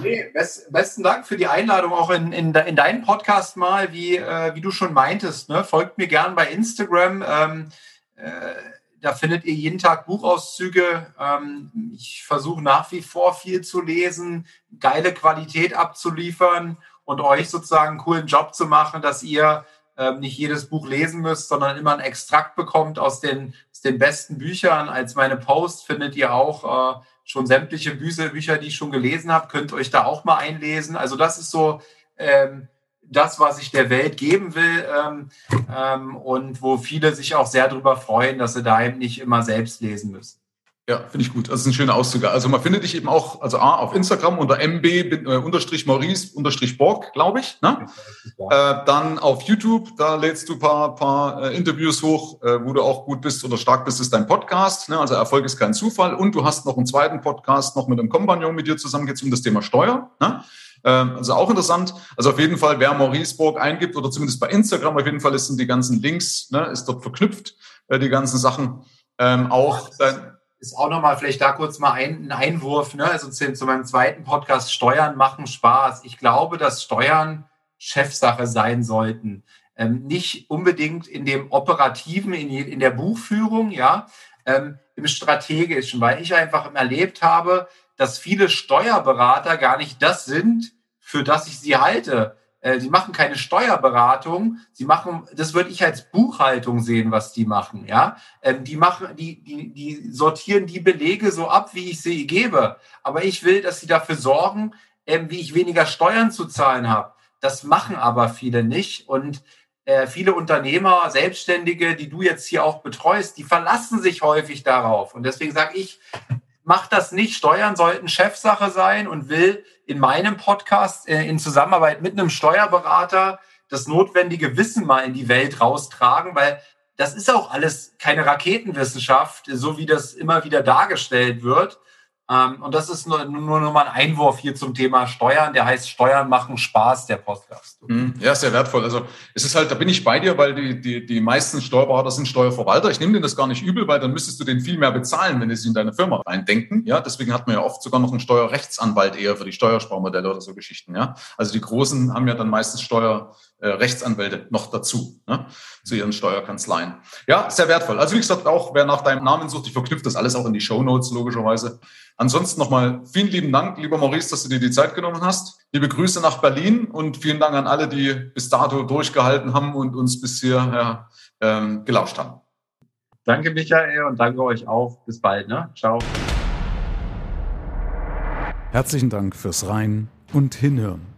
Nee, best, besten Dank für die Einladung auch in, in, in deinen Podcast mal, wie, äh, wie du schon meintest. Ne? Folgt mir gern bei Instagram. Ähm, äh, da findet ihr jeden Tag Buchauszüge. Ähm, ich versuche nach wie vor viel zu lesen, geile Qualität abzuliefern und euch sozusagen einen coolen Job zu machen, dass ihr ähm, nicht jedes Buch lesen müsst, sondern immer ein Extrakt bekommt aus den, aus den besten Büchern. Als meine Post findet ihr auch äh, schon sämtliche Bücher, Bücher, die ich schon gelesen habe, könnt euch da auch mal einlesen. Also das ist so ähm, das, was ich der Welt geben will ähm, ähm, und wo viele sich auch sehr darüber freuen, dass sie da eben nicht immer selbst lesen müssen. Ja, finde ich gut. Das ist ein schöner Auszug. Also man findet dich eben auch, also A, auf Instagram unter mb-maurice-borg, äh, glaube ich. Ne? Äh, dann auf YouTube, da lädst du ein paar, paar äh, Interviews hoch, äh, wo du auch gut bist oder stark bist, ist dein Podcast. Ne? Also Erfolg ist kein Zufall. Und du hast noch einen zweiten Podcast, noch mit einem Kompagnon mit dir zusammen, geht um das Thema Steuer. Ne? Ähm, also auch interessant. Also auf jeden Fall, wer Maurice Borg eingibt oder zumindest bei Instagram, auf jeden Fall sind die ganzen Links, ne, ist dort verknüpft, äh, die ganzen Sachen. Ähm, auch dein, ist auch nochmal vielleicht da kurz mal ein, ein Einwurf, ne? also zu, zu, meinem zweiten Podcast, Steuern machen Spaß. Ich glaube, dass Steuern Chefsache sein sollten. Ähm, nicht unbedingt in dem Operativen, in, in der Buchführung, ja, ähm, im Strategischen, weil ich einfach erlebt habe, dass viele Steuerberater gar nicht das sind, für das ich sie halte. Äh, sie machen keine Steuerberatung, sie machen, das würde ich als Buchhaltung sehen, was die machen, ja. Ähm, die machen, die, die, die sortieren die Belege so ab, wie ich sie gebe. Aber ich will, dass sie dafür sorgen, ähm, wie ich weniger Steuern zu zahlen habe. Das machen aber viele nicht. Und äh, viele Unternehmer, Selbstständige, die du jetzt hier auch betreust, die verlassen sich häufig darauf. Und deswegen sage ich, macht das nicht. Steuern sollten Chefsache sein und will in meinem Podcast äh, in Zusammenarbeit mit einem Steuerberater das notwendige Wissen mal in die Welt raustragen, weil das ist auch alles keine Raketenwissenschaft, so wie das immer wieder dargestellt wird. Ähm, und das ist nur, nur, nur mal ein Einwurf hier zum Thema Steuern. Der heißt Steuern machen Spaß, der Podcast. Mhm. Ja, sehr wertvoll. Also es ist halt, da bin ich bei dir, weil die, die, die meisten Steuerberater sind Steuerverwalter. Ich nehme denen das gar nicht übel, weil dann müsstest du den viel mehr bezahlen, wenn sie in deine Firma reindenken. Ja, deswegen hat man ja oft sogar noch einen Steuerrechtsanwalt eher für die Steuersparmodelle oder so Geschichten. Ja, also die Großen haben ja dann meistens Steuer äh, Rechtsanwälte noch dazu, ne, zu ihren Steuerkanzleien. Ja, sehr wertvoll. Also wie gesagt, auch wer nach deinem Namen sucht, ich verknüpfe das alles auch in die Show Notes logischerweise. Ansonsten nochmal vielen lieben Dank, lieber Maurice, dass du dir die Zeit genommen hast. Liebe Grüße nach Berlin und vielen Dank an alle, die bis dato durchgehalten haben und uns bis hier ja, ähm, gelauscht haben. Danke, Michael, und danke euch auch. Bis bald. Ne? Ciao. Herzlichen Dank fürs Rein und Hinhören.